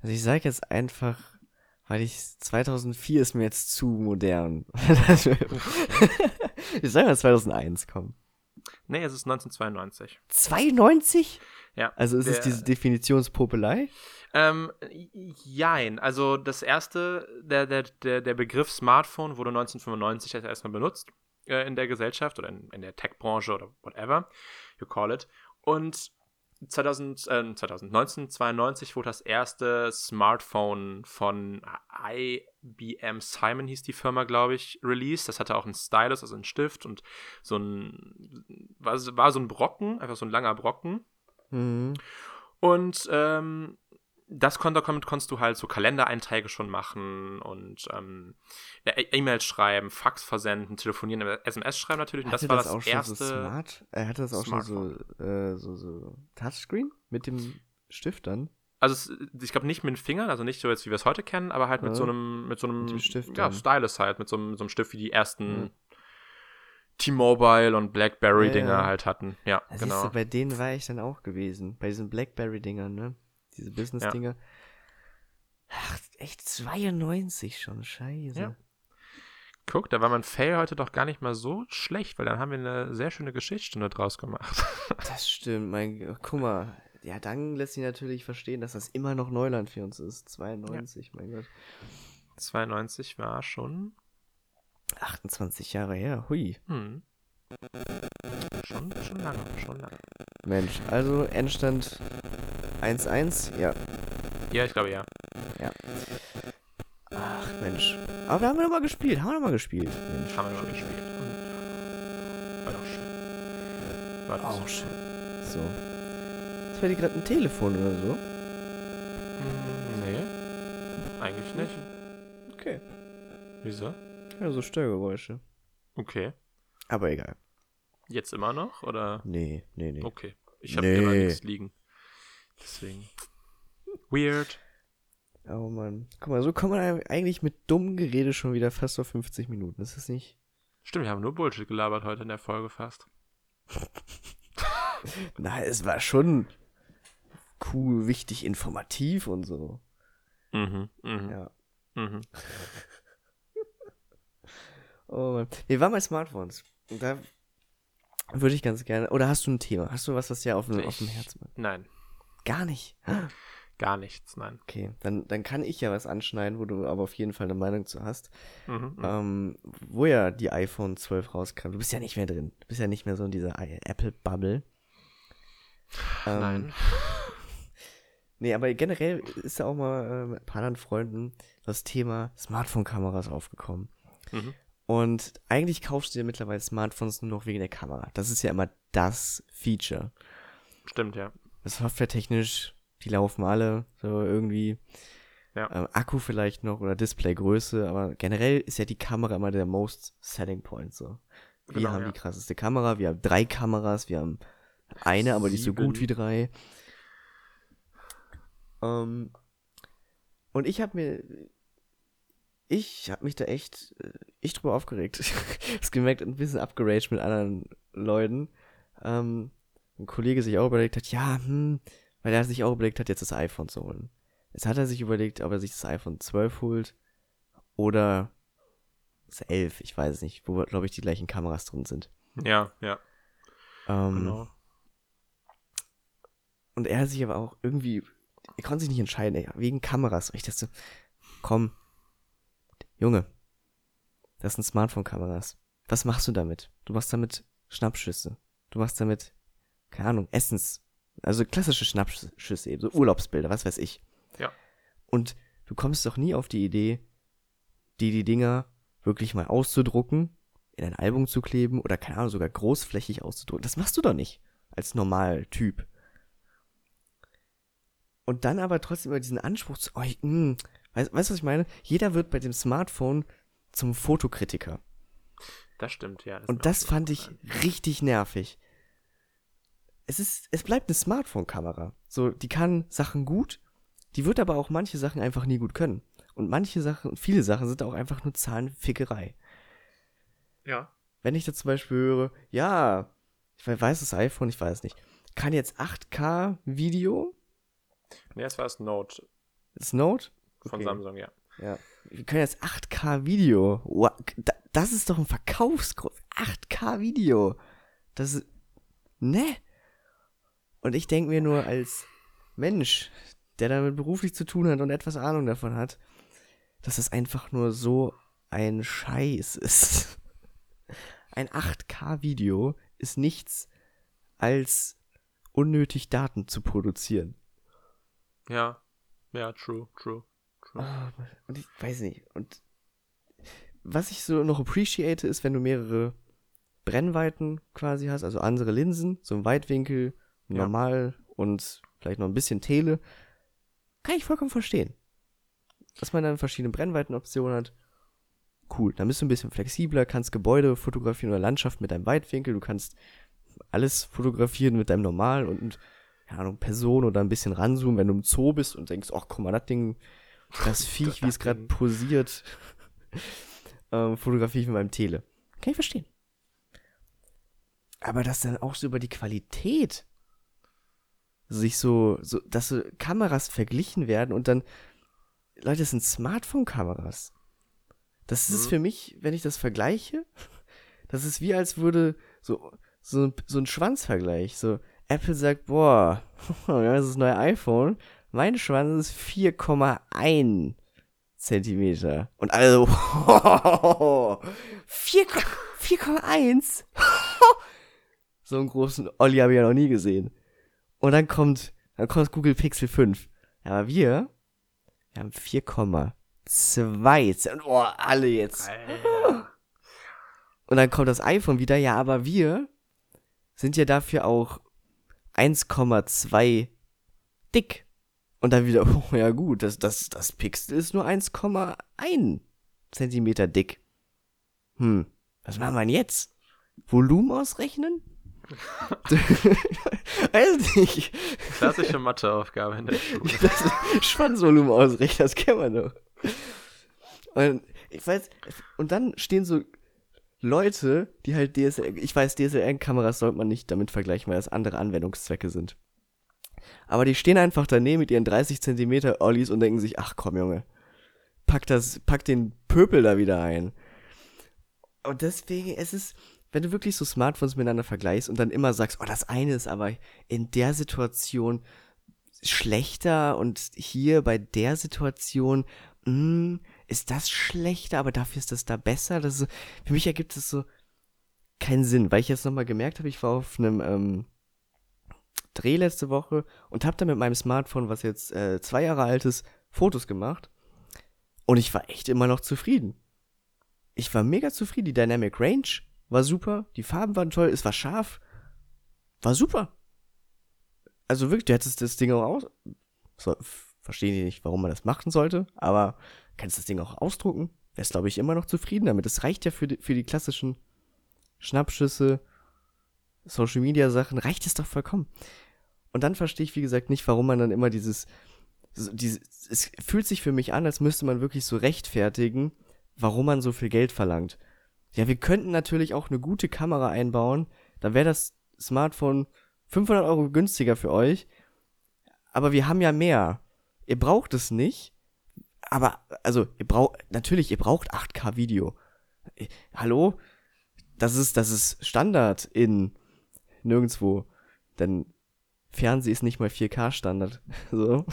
Also ich sage jetzt einfach, weil ich 2004 ist mir jetzt zu modern. *laughs* ich sage mal 2001, komm. Nee, es ist 1992. 92? Ja. Also ist es der- diese Definitionspopelei? Ähm, jein. Also das erste, der, der, der, der Begriff Smartphone wurde 1995 erst erstmal benutzt äh, in der Gesellschaft oder in, in der Tech-Branche oder whatever you call it. Und 2000, äh, 2019, 92 wurde das erste Smartphone von IBM Simon hieß die Firma, glaube ich, released. Das hatte auch einen Stylus, also einen Stift und so ein, war, war so ein Brocken, einfach so ein langer Brocken. Mhm. Und ähm, das damit konntest du halt so Kalendereinträge schon machen und ähm, E- E-Mails schreiben, Fax versenden, telefonieren, SMS schreiben natürlich. Und das Hatte war das, auch schon erste. so smart? Er hatte das auch schon so, äh, so, so Touchscreen mit dem Stift dann? Also ich glaube nicht mit den Fingern, also nicht so jetzt wie wir es heute kennen, aber halt mit Ja. so einem, mit so einem Mit Stift ja. Stylus halt, mit so einem, so einem Stift wie die ersten Ja. T-Mobile und Blackberry Ja, Dinger ja. halt hatten. Ja, Ja, genau. Du, bei denen war ich dann auch gewesen. Bei diesen Blackberry-Dingern, ne? Diese Business-Dinger. Ach, echt 92 schon, scheiße. Ja. Guck, da war mein Fail heute doch gar nicht mal so schlecht, weil dann haben wir eine sehr schöne Geschichtsstunde draus gemacht. *laughs* Das stimmt, mein, guck mal. Ja, dann lässt sich natürlich verstehen, dass das immer noch Neuland für uns ist. 92, mein Gott. 92 war schon, 28 Jahre her, hui. hm, schon, schon lange, schon lange. Mensch, also Endstand 1-1, ja. Ja, ich glaube ja. Ach, Mensch. Aber da haben wir doch mal gespielt, haben wir doch mal gespielt. Mensch. Haben wir schon gespielt. Und war doch schön. War doch Auch so schön. So. Ist bei dir gerade ein Telefon oder so? Hm, nee, eigentlich nicht. Okay. Wieso? Ja, so Störgeräusche. Okay. Aber egal. Jetzt immer noch, oder? Nee, nee, nee. Okay. Ich habe Nee. mal nichts liegen. Deswegen. Weird. Oh Mann. Guck mal, so kommt man eigentlich mit dummem Gerede schon wieder fast auf 50 Minuten. Ist das nicht? Stimmt, wir haben nur Bullshit gelabert heute in der Folge fast. *laughs* Na, es war schon cool, wichtig, informativ und so. Mhm, mhm, Ja. mhm. *laughs* Oh Mann. Wir waren bei Smartphones. Und da würde ich ganz gerne. Oder hast du ein Thema? Hast du was, was dir auf, dem- auf dem Herzen macht? Nein, Gar nicht. *gasps* gar nichts, nein. Okay, dann, dann kann ich ja was anschneiden, wo du aber auf jeden Fall eine Meinung zu hast. Mhm, mhm. Ähm, wo ja die iPhone 12 rauskam. Du bist ja nicht mehr drin. Du bist ja nicht mehr so in dieser Apple-Bubble. Ähm, nein. *laughs* Nee, aber generell ist ja auch mal äh, mit ein paar anderen Freunden das Thema Smartphone-Kameras aufgekommen. Mhm. Und eigentlich kaufst du dir mittlerweile Smartphones nur noch wegen der Kamera. Das ist ja immer das Feature. Stimmt, ja. Softwaretechnisch, die laufen alle so irgendwie. Ja. Ähm, Akku vielleicht noch oder Displaygröße, aber generell ist ja die Kamera immer der most selling point so. Wir Genau, haben ja. die krasseste Kamera, wir haben drei Kameras, wir haben eine, aber die ist so gut wie drei. Ähm, und ich habe mir, ich habe mich da echt, äh, echt drüber aufgeregt. *laughs* das gemerkt, ein bisschen abgeraged mit anderen Leuten. Ähm, ein Kollege sich auch überlegt hat, ja, hm, weil er sich auch überlegt hat, jetzt das iPhone zu holen. Jetzt hat er sich überlegt, ob er sich das iPhone 12 holt oder das 11, ich weiß es nicht, wo, glaube ich, die gleichen Kameras drin sind. Ja, ja, Ähm, genau. Und er hat sich aber auch irgendwie, er konnte sich nicht entscheiden, ey, wegen Kameras. Und ich dachte so, komm, Junge, das sind Smartphone-Kameras. Was machst du damit? Du machst damit Schnappschüsse. Du machst damit, keine Ahnung, Essens, also klassische Schnappschüsse eben, so Urlaubsbilder, was weiß ich. Ja. Und du kommst doch nie auf die Idee, die die Dinger wirklich mal auszudrucken, in ein Album zu kleben oder keine Ahnung, sogar großflächig auszudrucken. Das machst du doch nicht als Normaltyp. Und dann aber trotzdem immer diesen Anspruch zu, oh, ich, mh, weißt, du, was ich meine? Jeder wird bei dem Smartphone zum Fotokritiker. Das stimmt, ja. mir Und das fand ich aufgefallen. richtig nervig. Es ist, es bleibt eine Smartphone-Kamera. So, die kann Sachen gut, die wird aber auch manche Sachen einfach nie gut können. Und manche Sachen, viele Sachen sind auch einfach nur Zahlenfickerei. Ja. Wenn ich da zum Beispiel höre, ja, ich weiß das iPhone, ich weiß nicht, kann jetzt 8K Video, Nee, das war das Note das Note, von Okay. Samsung, ja. Ja. Wir können jetzt 8K Video. Wow, da- Das ist doch ein Verkaufsgrund. 8K Video. Das ist. Ne? Und ich denke mir nur als Mensch, der damit beruflich zu tun hat und etwas Ahnung davon hat, dass es einfach nur so ein Scheiß ist. *laughs* Ein 8K Video ist nichts als unnötig Daten zu produzieren. Ja. Ja, true, true, und ich weiß nicht. Und was ich so noch appreciate, ist, wenn du mehrere Brennweiten quasi hast, also andere Linsen, so ein Weitwinkel, Ja. normal und vielleicht noch ein bisschen Tele. Kann ich vollkommen verstehen. Dass man dann verschiedene Brennweitenoptionen hat. Cool, dann bist du ein bisschen flexibler, kannst Gebäude fotografieren oder Landschaft mit deinem Weitwinkel, du kannst alles fotografieren mit deinem Normal und, keine Ahnung, Person oder ein bisschen ranzoomen, wenn du im Zoo bist und denkst, ach, guck mal, das Ding, das *laughs* Viech, wie es gerade posiert, ähm, fotografiere ich mit meinem Tele. Kann ich verstehen. Aber dass dann auch so über die Qualität sich so, so, dass so Kameras verglichen werden und dann, Leute, das sind Smartphone-Kameras. Das ist Mhm. für mich, wenn ich das vergleiche, *laughs* das ist wie als würde so, so, so ein Schwanzvergleich. So, Apple sagt, boah, *laughs* das ist das neue iPhone. Mein Schwanz ist 4,1 Zentimeter. Und also, *laughs* 4 4,1? *laughs* so einen großen Olli habe ich ja noch nie gesehen. Und dann kommt, dann kommt das Google Pixel 5. Ja, aber wir, wir haben 4,2. Zent- Oh, alle jetzt. Alter. Und dann kommt das iPhone wieder, ja, aber wir sind ja dafür auch 1,2 dick. Und dann wieder, *laughs* oh ja gut, das, das, das Pixel ist nur 1,1 Zentimeter dick. Hm, was machen wir denn jetzt? Volumen ausrechnen? *laughs* Weiß nicht. Klassische Matheaufgabe in der Schule. *laughs* Das Schwanzvolumen ausrechnen, das kennen wir doch. Und ich weiß, und dann stehen so Leute, die halt DSLR, ich weiß, DSLR-Kameras sollte man nicht damit vergleichen, weil das andere Anwendungszwecke sind. Aber die stehen einfach daneben mit ihren 30 Zentimeter Ollies und denken sich, ach komm Junge, pack das, pack den Pöpel da wieder ein. Und deswegen, es ist, wenn du wirklich so Smartphones miteinander vergleichst und dann immer sagst, oh, das eine ist aber in der Situation schlechter und hier bei der Situation, mh, ist das schlechter, aber dafür ist das da besser. Das ist, für mich ergibt es so keinen Sinn, weil ich jetzt nochmal gemerkt habe, ich war auf einem ähm, Dreh letzte Woche und habe da mit meinem Smartphone, was jetzt äh, zwei Jahre alt ist, Fotos gemacht. Und ich war echt immer noch zufrieden. Ich war mega zufrieden. Die Dynamic Range war super, die Farben waren toll, es war scharf. War super. Also wirklich, du hättest das Ding auch aus. So, verstehe ich nicht, warum man das machen sollte, aber kannst das Ding auch ausdrucken. Wärst, glaube ich, immer noch zufrieden damit. Das reicht ja für die, für die klassischen Schnappschüsse, Social Media Sachen, reicht es doch vollkommen. Und dann verstehe ich, wie gesagt, nicht, warum man dann immer dieses, dieses, es fühlt sich für mich an, als müsste man wirklich so rechtfertigen, warum man so viel Geld verlangt. Ja, wir könnten natürlich auch eine gute Kamera einbauen, dann wäre das Smartphone 500 Euro günstiger für euch, aber wir haben ja mehr. Ihr braucht es nicht, aber, also, ihr braucht, natürlich, ihr braucht 8K Video. Äh, Hallo? Das ist, das ist Standard in nirgendwo. Denn Fernseh ist nicht mal 4K Standard. *laughs* So.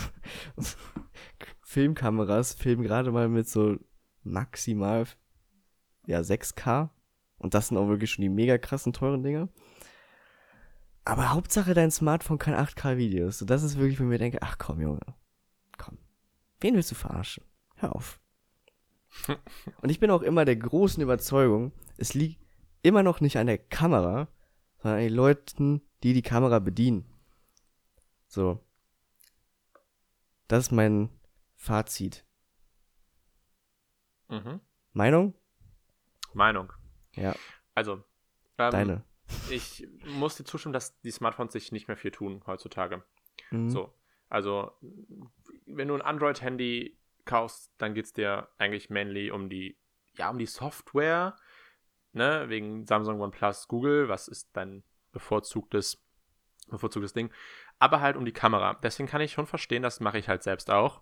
Filmkameras filmen gerade mal mit so maximal, ja, 6K. Und das sind auch wirklich schon die mega krassen, teuren Dinger. Aber Hauptsache dein Smartphone kann 8K Videos. So, das ist wirklich, wo ich mir denke, ach komm, Junge. Komm. Wen willst du verarschen? Hör auf. *laughs* Und ich bin auch immer der großen Überzeugung, es liegt immer noch nicht an der Kamera, sondern an den Leuten, die die Kamera bedienen. So. Das ist mein Fazit. Mhm. Meinung? Meinung. Ja, Also, ähm, deine. ich muss dir zustimmen, dass die Smartphones sich nicht mehr viel tun heutzutage. Mhm. So, also wenn du ein Android-Handy kaufst, dann geht es dir eigentlich mainly um die, ja, um die Software, ne, wegen Samsung, OnePlus, Google, was ist dein bevorzugtes, bevorzugtes Ding, aber halt um die Kamera. Deswegen kann ich schon verstehen, das mache ich halt selbst auch.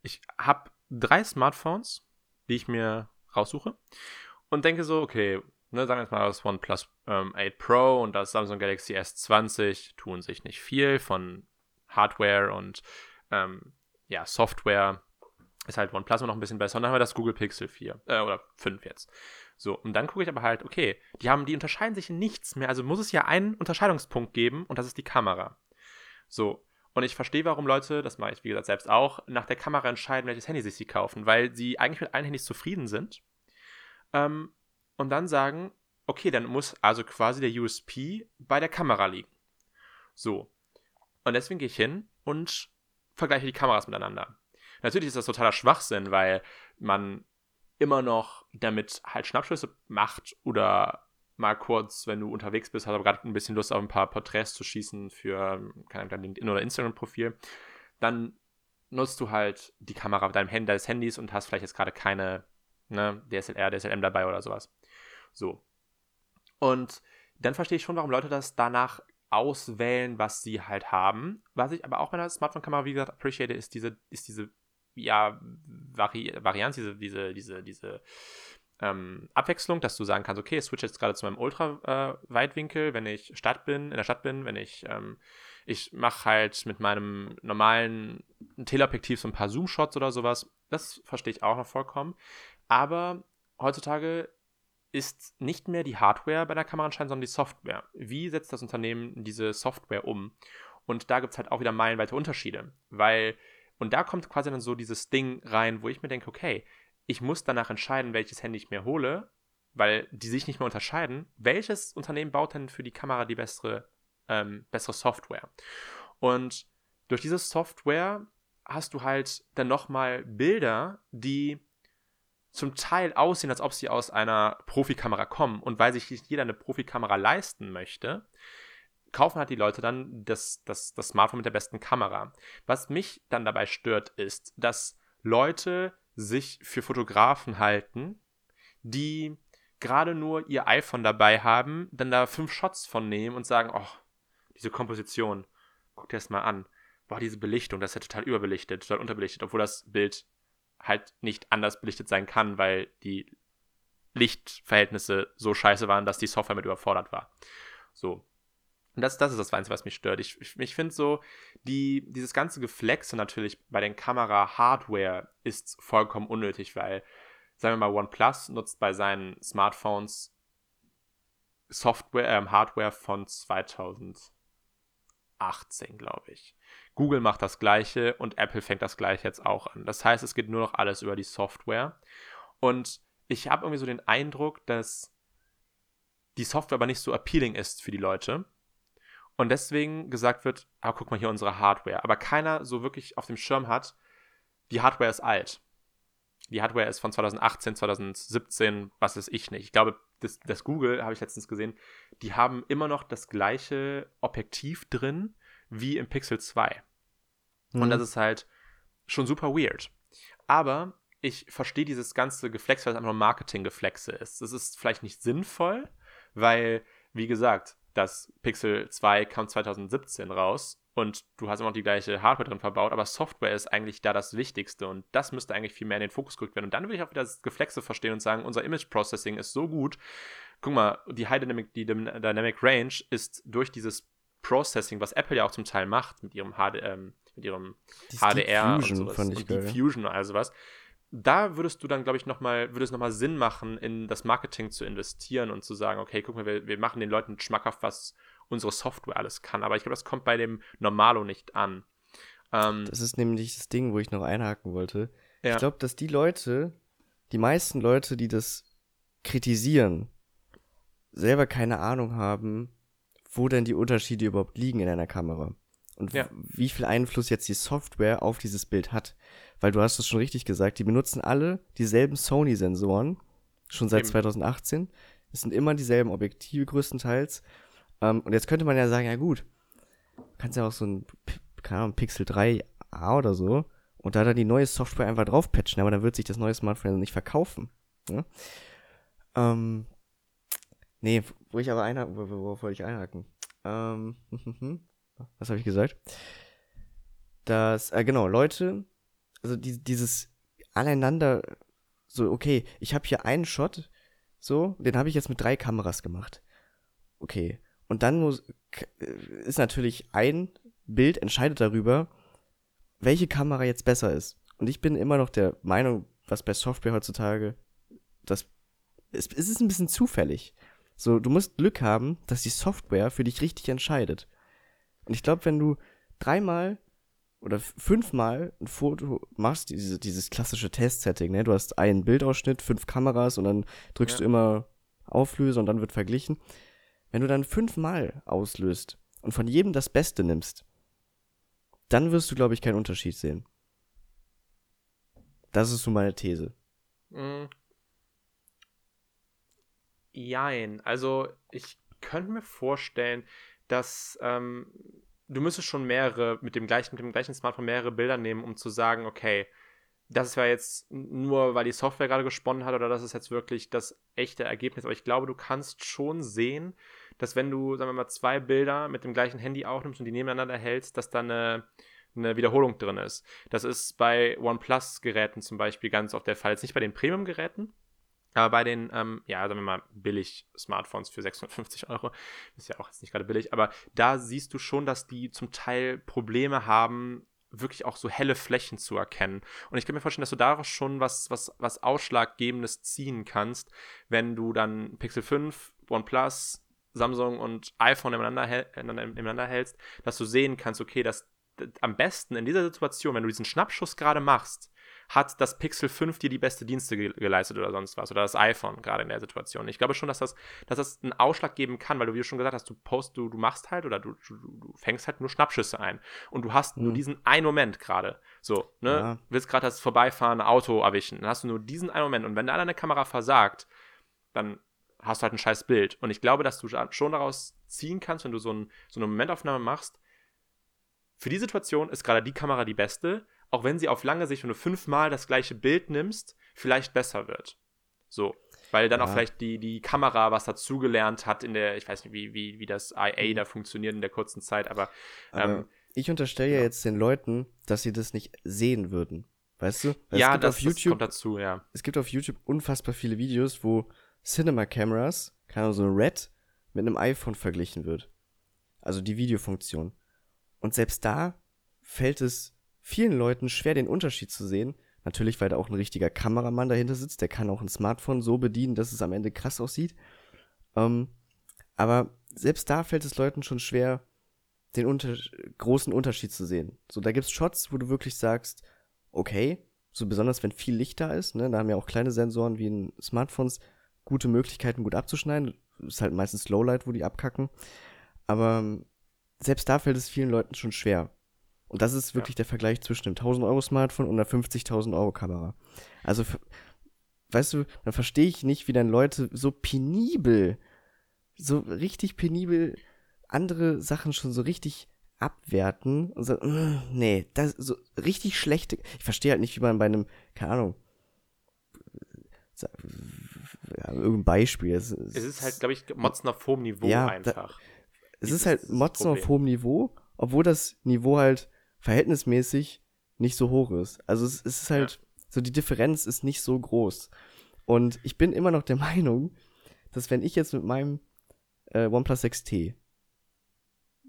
Ich habe drei Smartphones, die ich mir raussuche und denke so, okay, ne, sagen wir jetzt mal das OnePlus ähm, 8 Pro und das Samsung Galaxy S20 tun sich nicht viel von Hardware und ähm, ja, Software ist halt OnePlus noch ein bisschen besser. Und dann haben wir das Google Pixel 4 äh, oder 5 jetzt. So, und dann gucke ich aber halt, okay, die haben, die unterscheiden sich in nichts mehr. Also muss es ja einen Unterscheidungspunkt geben und das ist die Kamera. So, und ich verstehe, warum Leute, das mache ich wie gesagt selbst auch, nach der Kamera entscheiden, welches Handy sich sie kaufen, weil sie eigentlich mit allen Handys zufrieden sind. Ähm, und dann sagen, okay, dann muss also quasi der USP bei der Kamera liegen. So. Und deswegen gehe ich hin und vergleiche die Kameras miteinander. Natürlich ist das totaler Schwachsinn, weil man immer noch damit halt Schnappschüsse macht oder mal kurz, wenn du unterwegs bist, hast aber gerade ein bisschen Lust auf ein paar Porträts zu schießen für keine Ahnung, dein LinkedIn oder Instagram-Profil, dann nutzt du halt die Kamera deinem Handy, deines Handys und hast vielleicht jetzt gerade keine ne, DSLR, DSLM dabei oder sowas. So. Und dann verstehe ich schon, warum Leute das danach auswählen, was sie halt haben. Was ich aber auch bei einer Smartphone-Kamera, wie gesagt, appreciate, ist diese, ist diese, ja, Vari Varianz, diese, diese, diese, diese ähm, Abwechslung, dass du sagen kannst, okay, ich switch jetzt gerade zu meinem Ultra-Weitwinkel, äh, wenn ich Stadt bin, in der Stadt bin, wenn ich, ähm, ich mache halt mit meinem normalen Teleobjektiv so ein paar Zoom-Shots oder sowas. Das verstehe ich auch noch vollkommen. Aber heutzutage ist nicht mehr die Hardware bei der Kamera anscheinend, sondern die Software. Wie setzt das Unternehmen diese Software um? Und da gibt es halt auch wieder meilenweite Unterschiede, weil, und da kommt quasi dann so dieses Ding rein, wo ich mir denke, okay, ich muss danach entscheiden, welches Handy ich mir hole, weil die sich nicht mehr unterscheiden. Welches Unternehmen baut denn für die Kamera die bessere, ähm, bessere Software? Und durch diese Software hast du halt dann nochmal Bilder, die zum Teil aussehen, als ob sie aus einer Profikamera kommen. Und weil sich nicht jeder eine Profikamera leisten möchte, kaufen halt die Leute dann das, das, das Smartphone mit der besten Kamera. Was mich dann dabei stört, ist, dass Leute sich für Fotografen halten, die gerade nur ihr iPhone dabei haben, dann da fünf Shots von nehmen und sagen, oh, diese Komposition, guck dir das mal an. Boah, diese Belichtung, das ist ja total überbelichtet, total unterbelichtet, obwohl das Bild halt nicht anders belichtet sein kann, weil die Lichtverhältnisse so scheiße waren, dass die Software mit überfordert war. So. Und das, das ist das Einzige, was mich stört. Ich, ich, ich finde so, die, dieses ganze Geflexe natürlich bei den Kamera-Hardware ist vollkommen unnötig, weil, sagen wir mal, OnePlus nutzt bei seinen Smartphones Software, äh, Hardware von 2018, glaube ich. Google macht das gleiche und Apple fängt das gleiche jetzt auch an. Das heißt, es geht nur noch alles über die Software. Und ich habe irgendwie so den Eindruck, dass die Software aber nicht so appealing ist für die Leute. Und deswegen gesagt wird, ah, guck mal hier unsere Hardware. Aber keiner so wirklich auf dem Schirm hat, die Hardware ist alt. Die Hardware ist von 2018, 2017, was ist ich nicht. Ich glaube, das, das Google, habe ich letztens gesehen, die haben immer noch das gleiche Objektiv drin wie im Pixel 2. Mhm. Und das ist halt schon super weird. Aber ich verstehe dieses ganze Geflex, weil es einfach nur Marketing-Geflexe ist. Es ist vielleicht nicht sinnvoll, weil, wie gesagt, das Pixel 2 kam 2017 raus und du hast immer noch die gleiche Hardware drin verbaut, aber Software ist eigentlich da das Wichtigste und das müsste eigentlich viel mehr in den Fokus gerückt werden. Und dann würde ich auch wieder das Geflexe verstehen und sagen, unser Image Processing ist so gut. Guck mal, die High Dynamic, die Dynamic Range ist durch dieses Processing, was Apple ja auch zum Teil macht mit ihrem, HD, ähm, mit ihrem HDR und sowas fand ich und geil. Fusion und all sowas. Da würdest du dann, glaube ich, nochmal, würde es nochmal Sinn machen, in das Marketing zu investieren und zu sagen, okay, guck mal, wir, wir machen den Leuten schmackhaft, was unsere Software alles kann. Aber ich glaube, das kommt bei dem Normalo nicht an. Ähm, das ist nämlich das Ding, wo ich noch einhaken wollte. Ja. Ich glaube, dass die Leute, die meisten Leute, die das kritisieren, selber keine Ahnung haben, wo denn die Unterschiede überhaupt liegen in einer Kamera. Und ja. wie viel Einfluss jetzt die Software auf dieses Bild hat. Weil du hast es schon richtig gesagt, die benutzen alle dieselben Sony-Sensoren, schon seit Eben. 2018. Es sind immer dieselben Objektive größtenteils. Ähm, und jetzt könnte man ja sagen, ja gut, kannst ja auch so ein, keine Ahnung, Pixel 3a oder so und da dann die neue Software einfach draufpatchen, aber dann wird sich das neue Smartphone nicht verkaufen. Ja? Ähm, Nee, wo ich aber einhaken, worauf wollte ich einhaken? Ähm, *laughs* was habe ich gesagt? Dass, äh, genau, Leute, also die, dieses aneinander, so, okay, ich habe hier einen Shot, so, den habe ich jetzt mit drei Kameras gemacht. Okay. Und dann muss, ist natürlich ein Bild entscheidet darüber, welche Kamera jetzt besser ist. Und ich bin immer noch der Meinung, was bei Software heutzutage, das, es, es ist ein bisschen zufällig. So, du musst Glück haben, dass die Software für dich richtig entscheidet. Und ich glaube, wenn du dreimal oder fünfmal ein Foto machst, diese, dieses klassische Test-Setting, ne? Du hast einen Bildausschnitt, fünf Kameras und dann drückst ja. du immer Auflöse und dann wird verglichen. Wenn du dann fünfmal auslöst und von jedem das Beste nimmst, dann wirst du, glaube ich, keinen Unterschied sehen. Das ist so meine These. Mm. Jein. Also, ich könnte mir vorstellen, dass ähm, du müsstest schon mehrere, mit dem gleichen, mit dem gleichen Smartphone mehrere Bilder nehmen, um zu sagen, okay, das war jetzt nur, weil die Software gerade gesponnen hat oder das ist jetzt wirklich das echte Ergebnis. Aber ich glaube, du kannst schon sehen, dass wenn du, sagen wir mal, zwei Bilder mit dem gleichen Handy aufnimmst und die nebeneinander hältst, dass da eine, eine Wiederholung drin ist. Das ist bei OnePlus-Geräten zum Beispiel ganz oft der Fall. Jetzt nicht bei den Premium-Geräten, aber bei den, ähm, ja, sagen wir mal, billig Smartphones für 650 Euro, ist ja auch jetzt nicht gerade billig, aber da siehst du schon, dass die zum Teil Probleme haben, wirklich auch so helle Flächen zu erkennen. Und ich kann mir vorstellen, dass du daraus schon was, was, was Ausschlaggebendes ziehen kannst, wenn du dann Pixel 5, OnePlus, Samsung und iPhone nebeneinander, nebeneinander hältst, dass du sehen kannst, okay, dass am besten in dieser Situation, wenn du diesen Schnappschuss gerade machst, hat das Pixel 5 dir die beste Dienste ge geleistet oder sonst was. Oder das iPhone gerade in der Situation. Ich glaube schon, dass das, dass das einen Ausschlag geben kann, weil du, wie du schon gesagt hast, du post, du, du machst halt oder du, du, du fängst halt nur Schnappschüsse ein. Und du hast mhm. nur diesen einen Moment gerade. So, ne? Ja. Willst gerade das vorbeifahrende Auto erwischen. Dann hast du nur diesen einen Moment. Und wenn da deine Kamera versagt, dann hast du halt ein scheiß Bild. Und ich glaube, dass du schon daraus ziehen kannst, wenn du so, ein, so eine Momentaufnahme machst, für die Situation ist gerade die Kamera die beste, auch wenn sie auf lange Sicht, wenn du fünfmal das gleiche Bild nimmst, vielleicht besser wird. So. Weil dann ja. auch vielleicht die, die Kamera was dazugelernt hat in der, ich weiß nicht, wie, wie, wie das IA mhm. da funktioniert in der kurzen Zeit, aber. Ähm, ich unterstelle ja. ja jetzt den Leuten, dass sie das nicht sehen würden. Weißt du? Weil ja, das, YouTube, das kommt dazu, ja. Es gibt auf YouTube unfassbar viele Videos, wo Cinema Cameras, keine Ahnung, so ein Red, mit einem iPhone verglichen wird. Also die Videofunktion. Und selbst da fällt es vielen Leuten schwer, den Unterschied zu sehen. Natürlich, weil da auch ein richtiger Kameramann dahinter sitzt, der kann auch ein Smartphone so bedienen, dass es am Ende krass aussieht. Ähm, aber selbst da fällt es Leuten schon schwer, den unter großen Unterschied zu sehen. So, da gibt's Shots, wo du wirklich sagst, okay, so besonders wenn viel Licht da ist, ne, da haben ja auch kleine Sensoren wie in Smartphones gute Möglichkeiten, gut abzuschneiden. Ist halt meistens Lowlight, wo die abkacken. Aber ähm, selbst da fällt es vielen Leuten schon schwer. Und das ist wirklich ja. der Vergleich zwischen einem 1000 Euro Smartphone und einer 50.000 Euro Kamera. Also, weißt du, dann verstehe ich nicht, wie dann Leute so penibel, so richtig penibel andere Sachen schon so richtig abwerten und sagen, nee, das ist so richtig schlechte. Ich verstehe halt nicht, wie man bei einem, keine Ahnung, ja, irgendein Beispiel. Es, es ist halt, glaube ich, Motzen auf hohem Niveau ja, einfach. Da, es ist halt Motzen auf hohem Niveau, obwohl das Niveau halt verhältnismäßig nicht so hoch ist. Also es, es ist halt, ja. so die Differenz ist nicht so groß. Und ich bin immer noch der *laughs* Meinung, dass wenn ich jetzt mit meinem äh, OnePlus 6T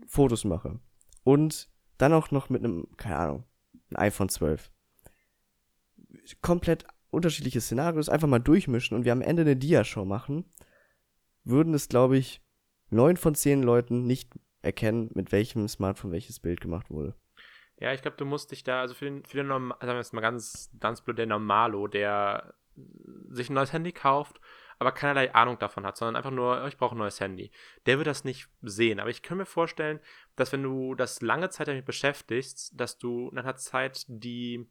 Fotos mache und dann auch noch mit einem, keine Ahnung, ein iPhone 12, komplett unterschiedliche Szenarios einfach mal durchmischen und wir am Ende eine Dia-Show machen, würden es, glaube ich, neun von zehn Leuten nicht erkennen, mit welchem Smartphone welches Bild gemacht wurde. Ja, ich glaube, du musst dich da, also für den, für den Norm sagen wir jetzt mal ganz, ganz blöd, der Normalo, der sich ein neues Handy kauft, aber keinerlei Ahnung davon hat, sondern einfach nur, oh, ich brauche ein neues Handy. Der wird das nicht sehen. Aber ich kann mir vorstellen, dass wenn du das lange Zeit damit beschäftigst, dass du nach einer Zeit die,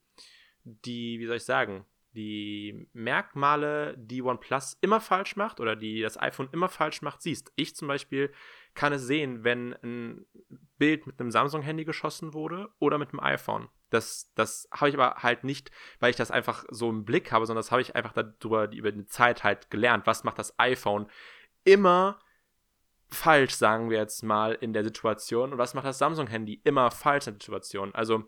die, wie soll ich sagen, die Merkmale, die OnePlus immer falsch macht oder die das iPhone immer falsch macht, siehst. Ich zum Beispiel kann es sehen, wenn ein Bild mit einem Samsung-Handy geschossen wurde oder mit einem iPhone. Das, das habe ich aber halt nicht, weil ich das einfach so im Blick habe, sondern das habe ich einfach darüber über die Zeit halt gelernt. Was macht das iPhone immer falsch, sagen wir jetzt mal, in der Situation und was macht das Samsung-Handy immer falsch in der Situation? Also,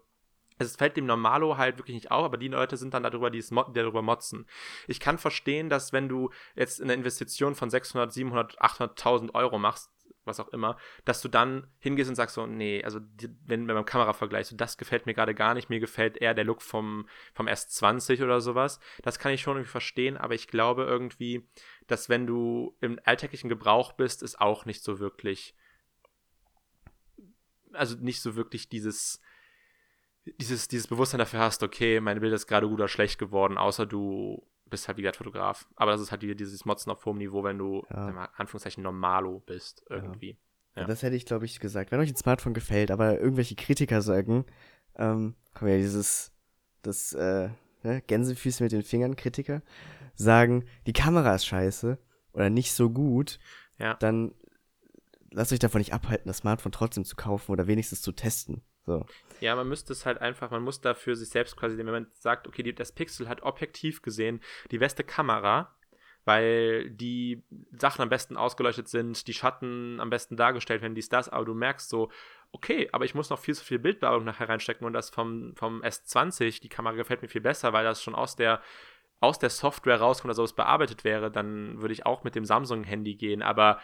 es fällt dem Normalo halt wirklich nicht auf, aber die Leute sind dann darüber, die darüber motzen. Ich kann verstehen, dass wenn du jetzt eine Investition von 600, 700, 800.000 Euro machst, was auch immer, dass du dann hingehst und sagst so, nee, also die, wenn, wenn beim Kameravergleich, so das gefällt mir gerade gar nicht, mir gefällt eher der Look vom, vom S20 oder sowas. Das kann ich schon irgendwie verstehen, aber ich glaube irgendwie, dass wenn du im alltäglichen Gebrauch bist, ist auch nicht so wirklich, also nicht so wirklich dieses, dieses, dieses Bewusstsein dafür hast, okay, mein Bild ist gerade gut oder schlecht geworden, außer du bist halt wie gesagt Fotograf. Aber das ist halt wieder dieses Motzen auf hohem Niveau, wenn du, ja. mal, Anführungszeichen, Normalo bist, irgendwie. Ja. Ja. Das hätte ich, glaube ich, gesagt. Wenn euch ein Smartphone gefällt, aber irgendwelche Kritiker sagen, ähm, komm ja, dieses, das, äh, ne, Gänsefüße mit den Fingern, Kritiker, sagen, die Kamera ist scheiße oder nicht so gut, dann lasst euch davon nicht abhalten, das Smartphone trotzdem zu kaufen oder wenigstens zu testen. So. Ja, man müsste es halt einfach, man muss dafür sich selbst quasi, wenn man sagt, okay, das Pixel hat objektiv gesehen die beste Kamera, weil die Sachen am besten ausgeleuchtet sind, die Schatten am besten dargestellt werden, dies, das, aber du merkst so, okay, aber ich muss noch viel zu viel Bildbearbeitung nachher reinstecken und das vom, vom S20, die Kamera gefällt mir viel besser, weil das schon aus der aus der Software rauskommt oder sowas bearbeitet wäre, dann würde ich auch mit dem Samsung-Handy gehen, aber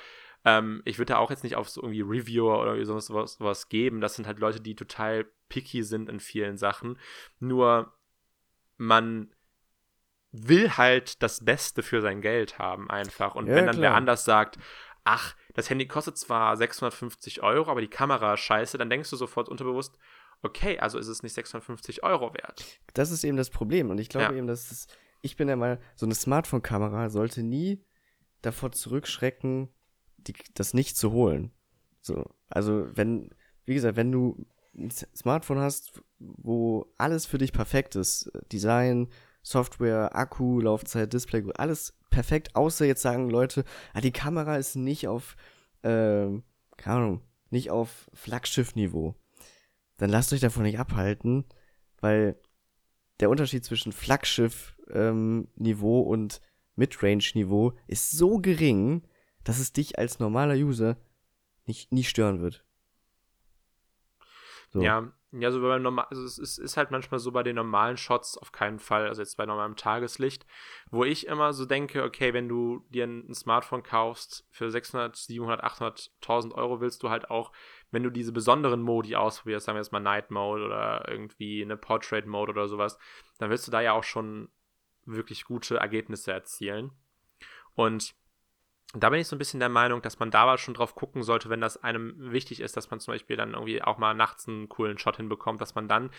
ähm, ich würde da auch jetzt nicht auf so irgendwie Reviewer oder sowas, sowas, sowas geben. Das sind halt Leute, die total picky sind in vielen Sachen. Nur man will halt das Beste für sein Geld haben einfach. Und Ja, wenn dann wer klar. anders sagt, ach, das Handy kostet zwar 650 Euro, aber die Kamera ist scheiße, dann denkst du sofort unterbewusst, okay, also ist es nicht 650 Euro wert. Das ist eben das Problem. Und ich glaube Ja. eben, dass es, ich bin ja mal, so eine Smartphone-Kamera sollte nie davor zurückschrecken, die, das nicht zu holen. So, also wenn, wie gesagt, wenn du ein Smartphone hast, wo alles für dich perfekt ist, Design, Software, Akku, Laufzeit, Display, alles perfekt, außer jetzt sagen Leute, ah, die Kamera ist nicht auf, ähm, keine Ahnung, nicht auf Flaggschiff-Niveau. Dann lasst euch davon nicht abhalten, weil der Unterschied zwischen Flaggschiff-Niveau und Midrange-Niveau ist so gering, dass es dich als normaler User nicht, nie stören wird. So. Ja, ja, so beim normal, also es ist, ist halt manchmal so bei den normalen Shots auf keinen Fall, also jetzt bei normalem Tageslicht, wo ich immer so denke, okay, wenn du dir ein, ein Smartphone kaufst für 600, 700, 800, 1000 Euro, willst du halt auch, wenn du diese besonderen Modi ausprobierst, sagen wir jetzt mal Night Mode oder irgendwie eine Portrait Mode oder sowas, dann willst du da ja auch schon wirklich gute Ergebnisse erzielen. Und da bin ich so ein bisschen der Meinung, dass man da aber schon drauf gucken sollte, wenn das einem wichtig ist, dass man zum Beispiel dann irgendwie auch mal nachts einen coolen Shot hinbekommt, dass man dann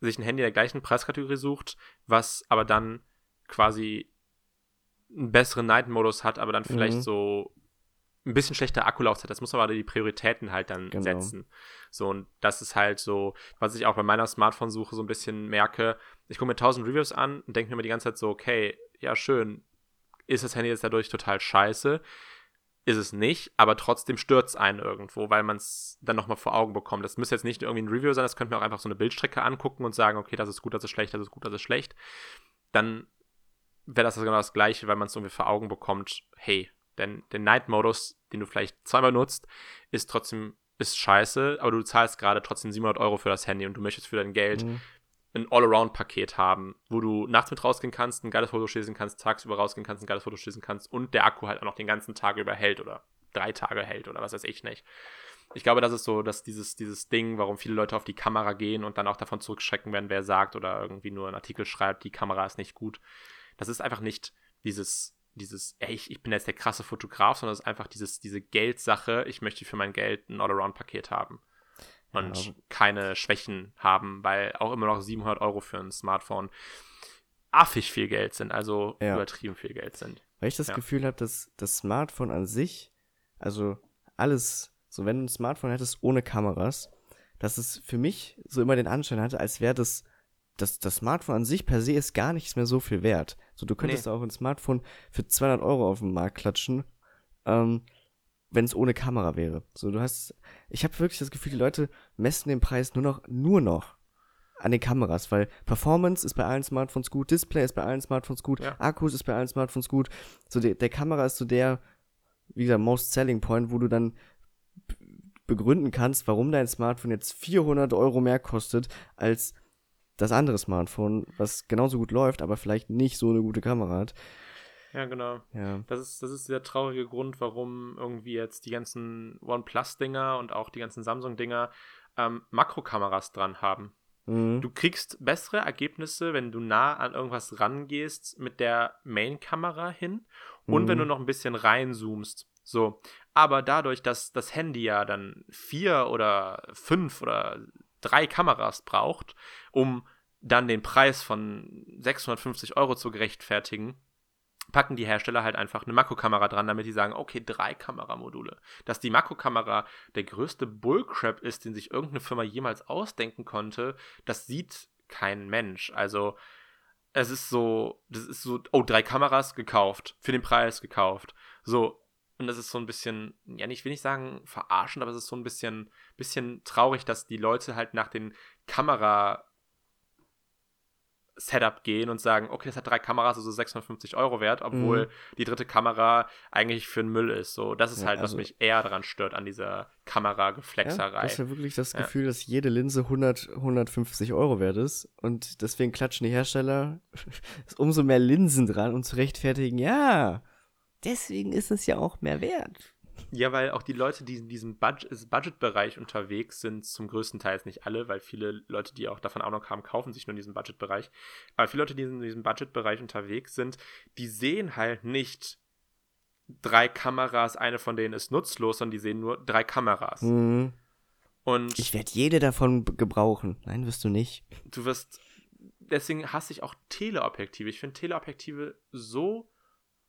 sich ein Handy der gleichen Preiskategorie sucht, was aber dann quasi einen besseren Night-Modus hat, aber dann vielleicht Mhm. so ein bisschen schlechter Akkulaufzeit. Das muss man aber die Prioritäten halt dann Genau. setzen. So, und das ist halt so, was ich auch bei meiner Smartphone-Suche so ein bisschen merke. Ich gucke mir 1000 Reviews an und denke mir immer die ganze Zeit so, okay, ja, schön, ist das Handy jetzt dadurch total scheiße? Ist es nicht, aber trotzdem es einen irgendwo, weil man es dann nochmal vor Augen bekommt. Das müsste jetzt nicht irgendwie ein Review sein, das könnte man auch einfach so eine Bildstrecke angucken und sagen, okay, das ist gut, das ist schlecht, das ist gut, das ist schlecht. Dann wäre das genau das Gleiche, weil man es irgendwie vor Augen bekommt, hey, denn der Night-Modus, den du vielleicht zweimal nutzt, ist trotzdem, ist scheiße, aber du zahlst gerade trotzdem 700 Euro für das Handy und du möchtest für dein Geld Mhm. Ein All-Around-Paket haben, wo du nachts mit rausgehen kannst, ein geiles Foto schießen kannst, tagsüber rausgehen kannst, ein geiles Foto schießen kannst und der Akku halt auch noch den ganzen Tag über hält oder drei Tage hält oder was weiß ich nicht. Ich glaube, das ist so, dass dieses, dieses Ding, warum viele Leute auf die Kamera gehen und dann auch davon zurückschrecken, wenn wer sagt oder irgendwie nur einen Artikel schreibt, die Kamera ist nicht gut. Das ist einfach nicht dieses, dieses, ey, ich, ich bin jetzt der krasse Fotograf, sondern es ist einfach dieses, diese Geldsache, ich möchte für mein Geld ein All-Around-Paket haben und Ja. keine Schwächen haben, weil auch immer noch 700 Euro für ein Smartphone affig viel Geld sind, also Ja. übertrieben viel Geld sind. Weil ich das Ja. Gefühl habe, dass das Smartphone an sich, also alles, so wenn du ein Smartphone hättest ohne Kameras, dass es für mich so immer den Anschein hatte, als wäre das, das, das Smartphone an sich per se ist gar nichts mehr so viel wert. So, du könntest Nee. auch ein Smartphone für 200 Euro auf den Markt klatschen, ähm, wenn es ohne Kamera wäre. So, du hast, ich habe wirklich das Gefühl, die Leute messen den Preis nur noch, nur noch an den Kameras, weil Performance ist bei allen Smartphones gut, Display ist bei allen Smartphones gut, Ja. Akkus ist bei allen Smartphones gut. So der, der Kamera ist so der, wie gesagt, Most Selling Point, wo du dann begründen kannst, warum dein Smartphone jetzt 400 Euro mehr kostet als das andere Smartphone, was genauso gut läuft, aber vielleicht nicht so eine gute Kamera hat. Ja, genau. Ja. Das ist, das ist der traurige Grund, warum irgendwie jetzt die ganzen OnePlus-Dinger und auch die ganzen Samsung-Dinger ähm, Makrokameras dran haben. Mhm. Du kriegst bessere Ergebnisse, wenn du nah an irgendwas rangehst mit der Main-Kamera hin und Mhm. wenn du noch ein bisschen reinzoomst. So. Aber dadurch, dass das Handy ja dann vier oder fünf oder drei Kameras braucht, um dann den Preis von 650 Euro zu gerechtfertigen, packen die Hersteller halt einfach eine Makrokamera dran, damit die sagen, okay, drei Kameramodule. Dass die Makrokamera der größte Bullcrap ist, den sich irgendeine Firma jemals ausdenken konnte, das sieht kein Mensch. Also es ist so, das ist so, oh, drei Kameras gekauft, für den Preis gekauft. So, und das ist so ein bisschen, ja, nicht will ich sagen verarschend, aber es ist so ein bisschen, bisschen traurig, dass die Leute halt nach den Kamera Setup gehen und sagen, okay, das hat drei Kameras, also 650 Euro wert, obwohl mhm. die dritte Kamera eigentlich für den Müll ist. So, das ist ja, halt, was also, mich eher daran stört, an dieser Kamerageflexerei. Ja, du hast ja wirklich das Gefühl, ja. dass jede Linse 100, 150 Euro wert ist und deswegen klatschen die Hersteller *laughs* umso mehr Linsen dran, um zu rechtfertigen, ja, deswegen ist es ja auch mehr wert. Ja, weil auch die Leute, die in diesem Budget Budgetbereich unterwegs sind, zum größten Teil nicht alle, weil viele Leute, die auch davon Ahnung haben, kaufen sich nur in diesem Budgetbereich. Aber viele Leute, die in diesem Budgetbereich unterwegs sind, die sehen halt nicht drei Kameras, eine von denen ist nutzlos, sondern die sehen nur drei Kameras. Mhm. Und ich werde jede davon gebrauchen. Nein, wirst du nicht. Du wirst. Deswegen hasse ich auch Teleobjektive. Ich finde Teleobjektive so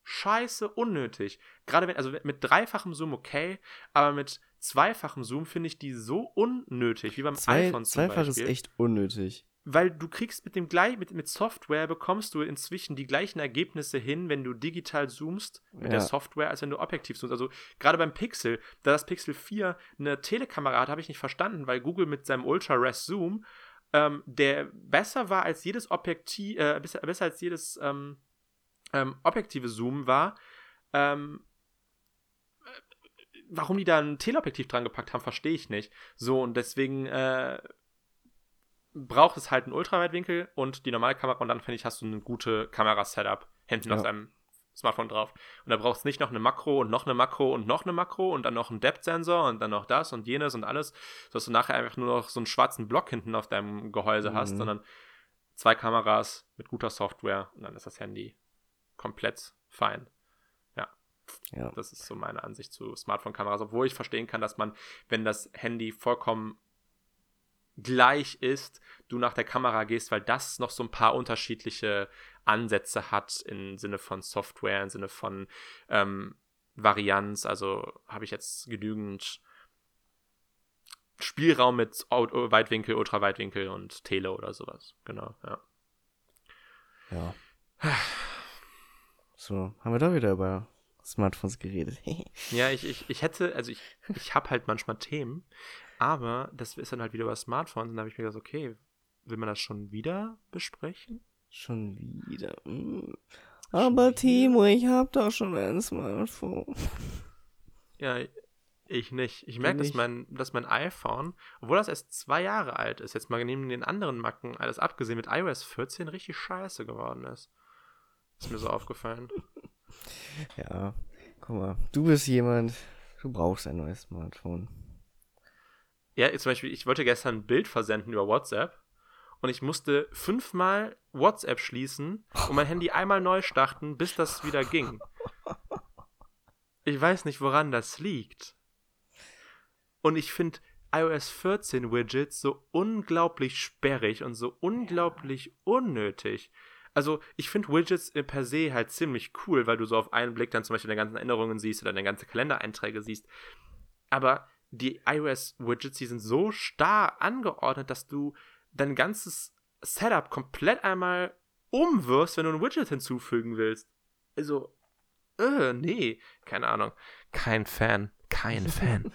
scheiße unnötig. Gerade wenn, also mit dreifachem Zoom okay, aber mit zweifachem Zoom finde ich die so unnötig, wie beim Zwei, iPhone zum Zweifach Beispiel. ist echt unnötig. Weil du kriegst mit dem gleich, mit, mit Software bekommst du inzwischen die gleichen Ergebnisse hin, wenn du digital zoomst mit ja. der Software, als wenn du objektiv zoomst. Also gerade beim Pixel, da das Pixel 4 eine Telekamera hat, habe ich nicht verstanden, weil Google mit seinem Ultra-Res Zoom, ähm, der besser war als jedes Objektiv, äh, besser, besser als jedes ähm, ähm, objektive Zoom war. Ähm, warum die da ein Teleobjektiv dran gepackt haben, verstehe ich nicht. So, und deswegen äh, braucht es halt einen Ultraweitwinkel und die normale Kamera und dann finde ich, hast du eine gute Kamera-Setup hinten ja. auf deinem Smartphone drauf. Und da brauchst du nicht noch eine Makro und noch eine Makro und noch eine Makro und dann noch einen Depth-Sensor und dann noch das und jenes und alles, sodass du nachher einfach nur noch so einen schwarzen Block hinten auf deinem Gehäuse mhm. hast, sondern zwei Kameras mit guter Software und dann ist das Handy komplett fein. Ja. ja. Das ist so meine Ansicht zu Smartphone-Kameras, obwohl ich verstehen kann, dass man, wenn das Handy vollkommen gleich ist, du nach der Kamera gehst, weil das noch so ein paar unterschiedliche Ansätze hat im Sinne von Software, im Sinne von ähm, Varianz. Also habe ich jetzt genügend Spielraum mit Weitwinkel, Ultraweitwinkel und Tele oder sowas. Genau, ja. Ja. *sighs* So, haben wir doch wieder über Smartphones geredet. *laughs* ja, ich, ich, ich hätte, also ich, ich habe halt manchmal Themen, aber das ist dann halt wieder über Smartphones und da habe ich mir gedacht, okay, will man das schon wieder besprechen? Schon wieder. Hm. Aber schon Timo, wieder? ich habe doch schon ein Smartphone. *laughs* Ja, ich nicht. Ich merke, dass mein, dass mein iPhone, obwohl das erst zwei Jahre alt ist, jetzt mal neben den anderen Macken, alles abgesehen mit iOS 14, richtig scheiße geworden ist. Ist mir so aufgefallen. *laughs* Ja, guck mal, du bist jemand, du brauchst ein neues Smartphone. Ja, zum Beispiel, ich wollte gestern ein Bild versenden über WhatsApp und ich musste fünfmal WhatsApp schließen und mein Handy einmal neu starten, bis das wieder ging. Ich weiß nicht, woran das liegt. Und ich finde iOS 14 Widgets so unglaublich sperrig und so unglaublich unnötig. Also, ich finde Widgets per se halt ziemlich cool, weil du so auf einen Blick dann zum Beispiel deine ganzen Erinnerungen siehst oder deine ganze Kalendereinträge siehst. Aber die iOS-Widgets, die sind so starr angeordnet, dass du dein ganzes Setup komplett einmal umwirfst, wenn du ein Widget hinzufügen willst. Also, äh, nee, keine Ahnung. Kein Fan. Kein *laughs* Fan.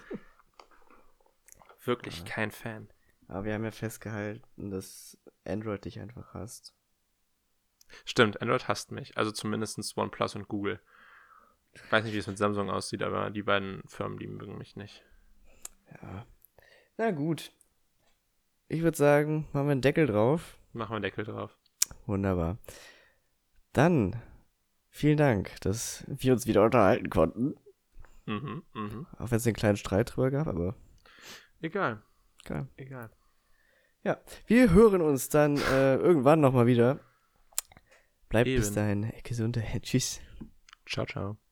Wirklich ja. kein Fan. Aber wir haben ja festgehalten, dass Android dich einfach hasst. Stimmt, Android hasst mich. Also zumindest OnePlus und Google. Ich weiß nicht, wie es mit Samsung aussieht, aber die beiden Firmen, die mögen mich nicht. Ja. Na gut. Ich würde sagen, machen wir einen Deckel drauf. Machen wir einen Deckel drauf. Wunderbar. Dann vielen Dank, dass wir uns wieder unterhalten konnten. Mhm, mh. Auch wenn es einen kleinen Streit drüber gab, aber. Egal. Egal. Egal. Ja, wir hören uns dann äh, irgendwann nochmal wieder. Bleibt bis dahin gesund. *laughs* Tschüss. Ciao, ciao.